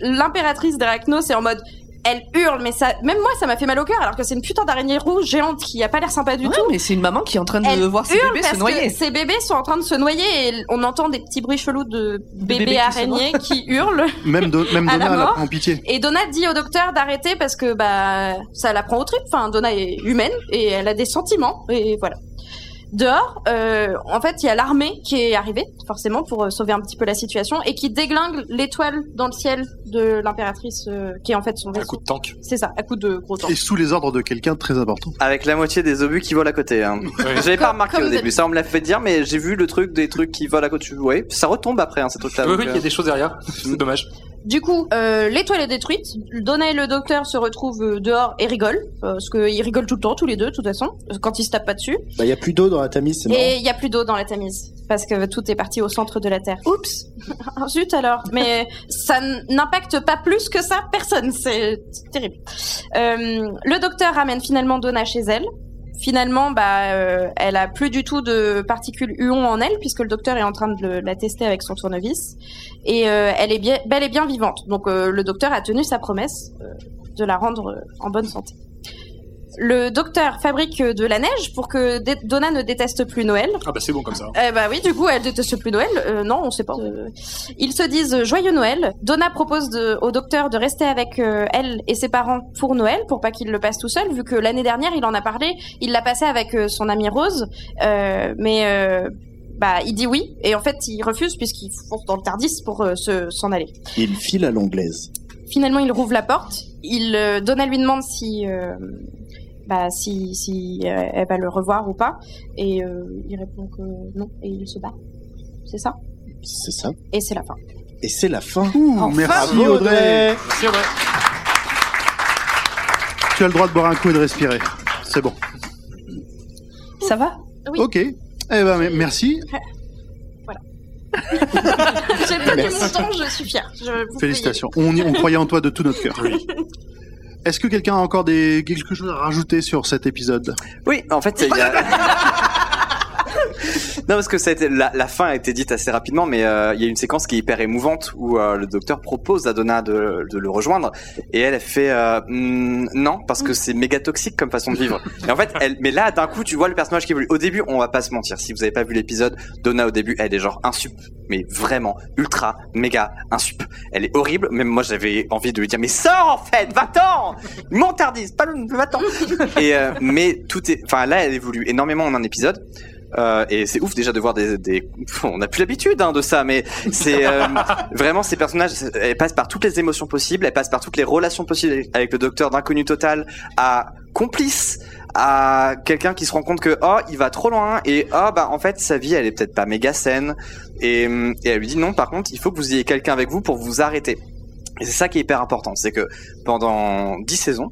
l'impératrice d'Erachnos est en mode elle hurle, mais ça, même moi, ça m'a fait mal au cœur, alors que c'est une putain d'araignée rouge géante qui a pas l'air sympa du Ouais, tout. mais c'est une maman qui est en train de Elle voir ses hurle bébés parce se noyer. que ses bébés sont en train de se noyer et on entend des petits bruits chelous de bébés, araignées qui hurlent. Même, Do- même la Donna, pitié. Et Donna dit au docteur d'arrêter parce que bah ça la prend au trip. Enfin, Donna est humaine et elle a des sentiments et voilà. Dehors, euh, en fait, il y a l'armée qui est arrivée, forcément, pour euh, sauver un petit peu la situation, et qui déglingue l'étoile dans le ciel de l'impératrice, euh, qui est en fait son vaisseau. coup de tank. C'est ça, à coup de gros temps. Et sous les ordres de quelqu'un de très important. Avec la moitié des obus qui volent à côté. Hein. J'avais pas remarqué au début, ça on me l'a fait dire, mais j'ai vu le truc des trucs qui volent à côté. Ouais, ça retombe après hein, ces trucs-là. Oui, oui, il y euh, a des choses derrière. C'est dommage. Du coup, euh, l'étoile est détruite. Donna et le docteur se retrouvent euh, dehors et rigolent, parce qu'ils rigolent tout le temps, tous les deux, de toute façon, quand ils se tapent pas dessus. Bah, il y a plus d'eau dans la Tamise, c'est. Et il y a plus d'eau dans la Tamise parce que tout est parti au centre de la Terre. Oups, zut alors. Mais ça n'impacte pas plus que ça personne. C'est c'est terrible. Euh, le docteur ramène finalement Donna chez elle. Finalement, bah, euh, elle a plus du tout de particules huon en elle puisque le docteur est en train de la tester avec son tournevis et euh, elle est bien, et bien vivante. Donc euh, le docteur a tenu sa promesse de la rendre en bonne santé. Le docteur fabrique euh, de la neige pour que Donna ne déteste plus Noël. Ah bah c'est bon comme ça. Eh bah oui, du coup, elle déteste plus Noël. Euh, non, on sait pas. Ils se disent euh, joyeux Noël. Donna propose de- au docteur de rester avec euh, elle et ses parents pour Noël, pour pas qu'il le passe tout seul, vu que l'année dernière, il en a parlé. Il l'a passé avec euh, son amie Rose, euh, mais euh, bah il dit oui et en fait il refuse puisqu'il fonce dans le Tardis pour euh, se s'en aller. Il file à l'anglaise. Finalement, il rouvre la porte. Il euh, Donna lui demande si euh, bah si si euh, elle va le revoir ou pas et euh, il répond que non et il se bat. C'est ça? C'est ça. Et c'est la fin. Et c'est la fin. Ouh, merci Audrey. C'est vrai. Tu as le droit de boire un coup et de respirer. C'est bon. Ça va? Oui. Ok. Eh ben, merci. J'ai tenu Merci. mon temps, je suis fière. Je Félicitations. On, y- on croyait en toi de tout notre cœur. Est-ce que quelqu'un a encore des, quelque chose à rajouter sur cet épisode? Oui, en fait, il y a... non, parce que ça a été- la, la fin a été dite assez rapidement, mais euh, il y a une séquence qui est hyper émouvante où euh, le docteur propose à Donna de, de le rejoindre et elle, elle fait euh, Hmm, non parce que c'est méga toxique comme façon de vivre. Et en fait, elle, mais là, d'un coup, tu vois le personnage qui évolue. Au début, on va pas se mentir. Si vous avez pas vu l'épisode, Donna au début, elle est genre insup, mais vraiment ultra méga insup. Elle est horrible. Même moi, j'avais envie de lui dire mais sors en fait, va-t'en, montardise, pas le, va-t'en. Et mais tout est, enfin là, elle évolue énormément en un épisode. Euh, et c'est ouf déjà de voir des, des... on n'a plus l'habitude hein, de ça mais c'est euh, vraiment ces personnages elles passent par toutes les émotions possibles elles passent par toutes les relations possibles avec le docteur d'inconnu total à complice à quelqu'un qui se rend compte que oh il va trop loin et oh bah en fait sa vie elle est peut-être pas méga saine. Et, et elle lui dit non par contre il faut que vous ayez quelqu'un avec vous pour vous arrêter. Et c'est ça qui est hyper important c'est que pendant 10 saisons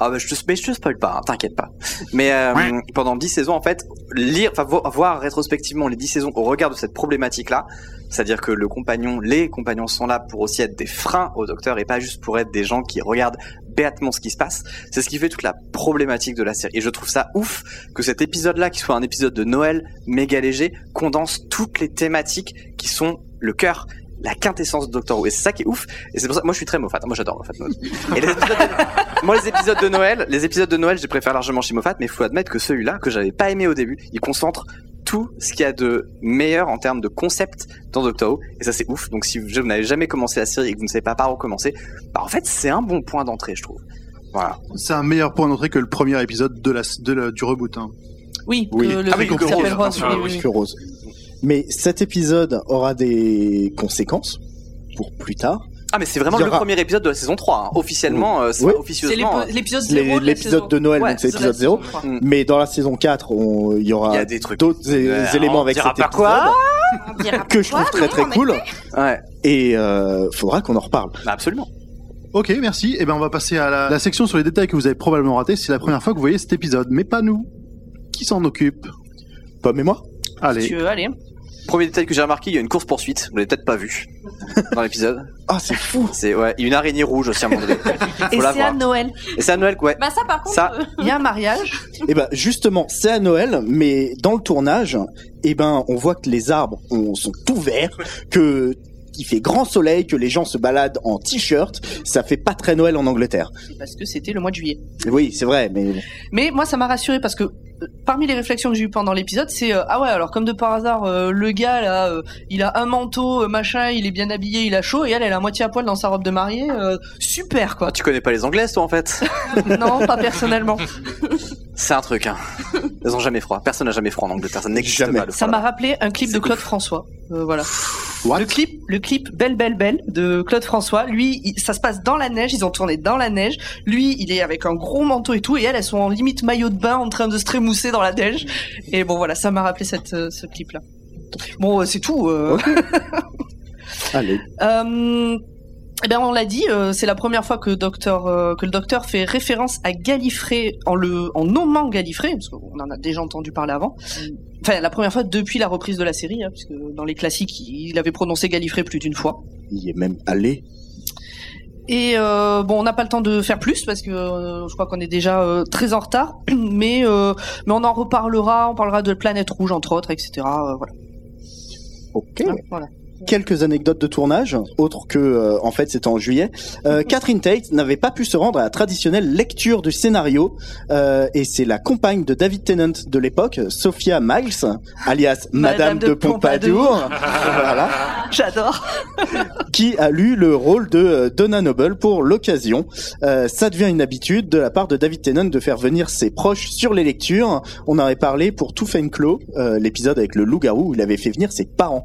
ah bah je te, mais je te spoil pas, hein, t'inquiète pas. Mais euh, pendant 10 saisons, en fait, lire, enfin voir rétrospectivement les 10 saisons au regard de cette problématique-là, c'est-à-dire que le compagnon, les compagnons sont là pour aussi être des freins au docteur et pas juste pour être des gens qui regardent bêtement ce qui se passe. C'est ce qui fait toute la problématique de la série. Et je trouve ça ouf que cet épisode-là, qui soit un épisode de Noël méga léger, condense toutes les thématiques qui sont le cœur la quintessence de Doctor Who et c'est ça qui est ouf et c'est pour ça moi je suis très Moffat moi j'adore Moffat Mode. et les épisodes de- moi les épisodes de Noël les épisodes de Noël je préfère largement chez Moffat mais faut admettre que celui-là que j'avais pas aimé au début il concentre tout ce qu'il y a de meilleur en termes de concept dans Doctor Who et ça c'est ouf donc si vous n'avez jamais commencé la série et que vous ne savez pas par où commencer bah en fait c'est un bon point d'entrée je trouve voilà C'est un meilleur point d'entrée que le premier épisode de la, de la- du reboot. hein. Oui, Oui. que le Ah oui, que Rose. Rose. Ah oui, oui, oui. que Rose. Mais cet épisode aura des conséquences pour plus tard. ah mais c'est vraiment le premier épisode de la saison 3 hein. officiellement euh, c'est Oui. officieusement C'est l'épisode Les- zéro de la L'épisode saison. de Noël, Ouais, donc c'est l'épisode saison 0. trois. Mm. Mais dans la saison 4, on- il y aura d'autres Euh, éléments on avec dira cet épisode quoi que je trouve très très cool. ouais Et euh, faudra qu'on en reparle. bah, absolument Ok, merci. Et ben on va passer à la, la section sur les détails que vous avez probablement ratés. C'est la première fois que vous voyez cet épisode, mais pas nous. Qui s'en occupe? Pomme et moi? Si Allez. tu veux, allez. Premier détail que j'ai remarqué, il y a une course poursuite. Vous l'avez peut-être pas vu dans l'épisode. Ah, c'est fou C'est ouais, il y a une araignée rouge aussi à un moment donné. Et c'est à. Noël. Et c'est à Noël, ouais. Bah ça par contre. Ça- euh, Il y a un mariage. Et ben justement, c'est à Noël, mais dans le tournage, et ben on voit que les arbres ont- sont tout verts, que qu'il fait grand soleil, que les gens se baladent en t-shirt, ça fait pas très Noël en Angleterre. Parce que c'était le mois de juillet. Oui, c'est vrai, mais Mais moi, ça m'a rassuré parce que euh, parmi les réflexions que j'ai eues pendant l'épisode, c'est euh, ah ouais, alors comme de par hasard, euh, le gars là, euh, il a un manteau, euh, machin, il est bien habillé, il a chaud, et elle, elle est à moitié à poil dans sa robe de mariée, euh, super quoi. Tu connais pas les Anglaises, toi, en fait? Non, pas personnellement. C'est un truc, hein. Elles ont jamais froid. Personne n'a jamais froid en Angleterre. Ça n'existe Jamais. pas. le Ça m'a rappelé un clip de Claude François. Euh, voilà. What? Le clip, le clip Belle Belle Belle de Claude François. Lui, il- ça se passe dans la neige. Ils ont tourné dans la neige. Lui, il est avec un gros manteau et tout, et elles, elles sont en limite maillot de bain, en train de se trémousser dans la neige. Et bon, voilà, ça m'a rappelé cette, euh, ce clip-là. Bon, euh, c'est tout. euh. allez. Euh, eh ben on l'a dit, euh, c'est la première fois que, docteur, euh, que le docteur fait référence à Gallifrey en, le, en nommant Gallifrey, parce qu'on en a déjà entendu parler avant. Enfin, la première fois depuis la reprise de la série, hein, puisque dans les classiques, il avait prononcé Gallifrey plus d'une fois. Il est même allé. Et euh, bon, on n'a pas le temps de faire plus parce que euh, je crois qu'on est déjà euh, très en retard, mais mais on en reparlera, on parlera de Planète Rouge entre autres, etc. voilà. Ok. Hein, voilà. Quelques anecdotes de tournage, autres que euh, en fait c'était en juillet. Euh, Catherine Tate n'avait pas pu se rendre à la traditionnelle lecture du scénario euh, et c'est la compagne de David Tennant de l'époque, Sophia Miles, alias Madame, Madame de de Pompadour, voilà, J'adore. qui a lu le rôle de euh, Donna Noble pour l'occasion. Euh, ça devient une habitude de la part de David Tennant de faire venir ses proches sur les lectures. On en avait parlé pour Tout Fin Clos, euh, l'épisode avec le loup-garou où il avait fait venir ses parents.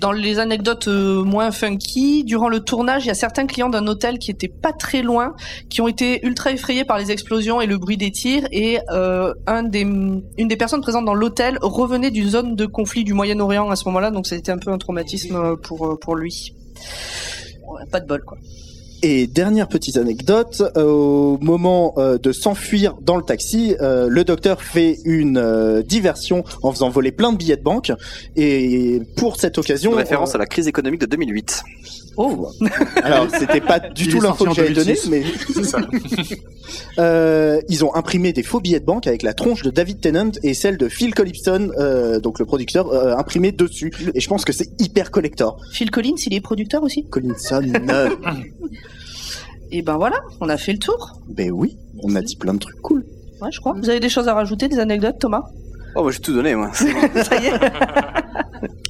Dans les anecdotes euh, moins funky, durant le tournage, il y a certains clients d'un hôtel qui étaient pas très loin, qui ont été ultra effrayés par les explosions et le bruit des tirs, et euh, une des personnes présentes dans l'hôtel revenait d'une zone de conflit du Moyen-Orient à ce moment-là, donc c'était un peu un traumatisme euh, pour pour lui. Pas de bol quoi. Et dernière petite anecdote, euh, au moment euh, de s'enfuir dans le taxi, euh, le docteur fait une euh, diversion en faisant voler plein de billets de banque. Et pour cette occasion, Une référence à la crise économique de 2008. Oh, alors c'était pas du Il tout l'info que j'avais donnée, 2006. mais C'est ça. euh, ils ont imprimé des faux billets de banque avec la tronche de David Tennant et celle de Phil Collison, euh, donc le producteur, euh, imprimé dessus. Et je pense que c'est hyper collector. Phil Collins, il est producteur aussi? Collinson, euh, Et ben voilà, on a fait le tour. ben oui, on a dit plein de trucs cool. Ouais, je crois. Vous avez des choses à rajouter, des anecdotes, Thomas? Oh, moi j'ai tout donné, moi. Ça y est.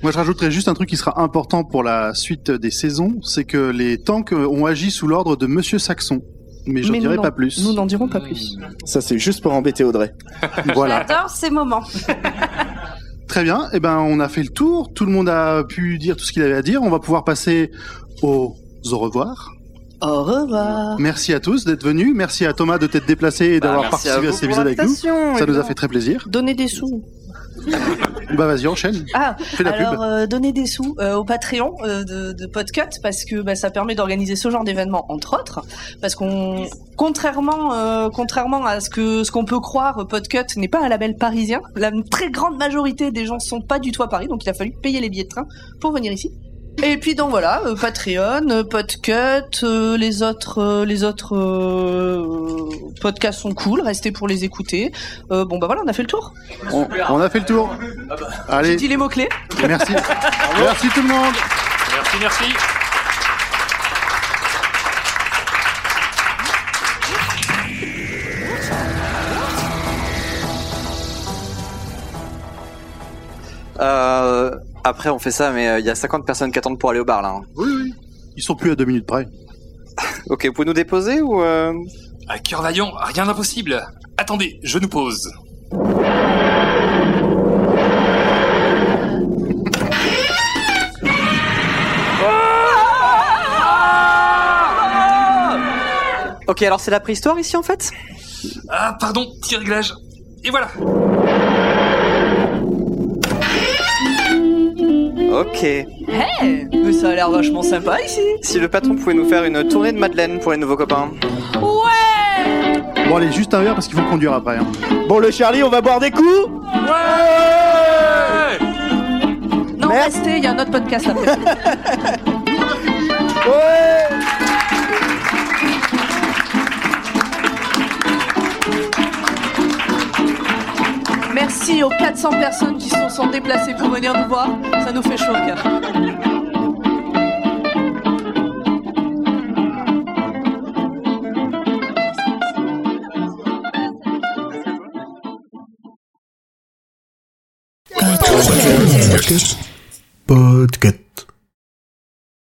Moi, je rajouterais juste un truc qui sera important pour la suite des saisons, c'est que les tanks ont agi sous l'ordre de Monsieur Saxon. Mais je Mais dirai pas plus. Nous n'en dirons pas plus. Ça c'est juste pour embêter Audrey. Voilà. J'adore ces moments. Très bien. Eh ben, on a fait le tour. Tout le monde a pu dire tout ce qu'il avait à dire. On va pouvoir passer au au revoir. Au revoir. Merci à tous d'être venus. Merci à Thomas de t'être déplacé et Bah, d'avoir participé à, pour épisode avec nous. Ça nous a fait très plaisir. Donnez des sous. Bah vas-y, enchaîne. Ah, Fais la alors pub. euh, donnez des sous euh, au Patreon euh, de, de Podcut parce que bah, ça permet d'organiser ce genre d'événement entre autres. Parce qu'on, contrairement, contrairement à ce que ce qu'on peut croire, Podcut n'est pas un label parisien. La très grande majorité des gens sont pas du tout à Paris, donc il a fallu payer les billets de train pour venir ici. Et puis donc voilà, euh, Patreon, euh, Podcut, euh, les autres, euh, les autres euh, podcasts sont cool, restez pour les écouter. Euh, bon bah voilà, on a fait le tour. On, on a fait le tour. J'ai Allez, dit les mots clés. merci. merci tout le monde. Merci, merci. Après, on fait ça, mais euh, il y a 50 personnes qui attendent pour aller au bar, là. hein. Oui, oui. Ils sont plus à deux minutes près. Ok, vous pouvez nous déposer ou... Euh... À cœur vaillant, rien d'impossible. Attendez, je nous pose. Ok, alors c'est la préhistoire ici, en fait? Ah, pardon, petit réglage. Et voilà. Ok. Hey, mais ça a l'air vachement sympa ici. Si le patron pouvait nous faire une tournée de Madeleine pour les nouveaux copains. Ouais. Bon, allez, juste un verre parce qu'il faut conduire après. hein. Bon le Charlie, on va boire des coups Ouais Non, Merci. restez, il y a un autre podcast après. Ouais Merci aux 400 personnes qui se sont déplacées pour venir nous voir. Ça nous fait chaud au cœur.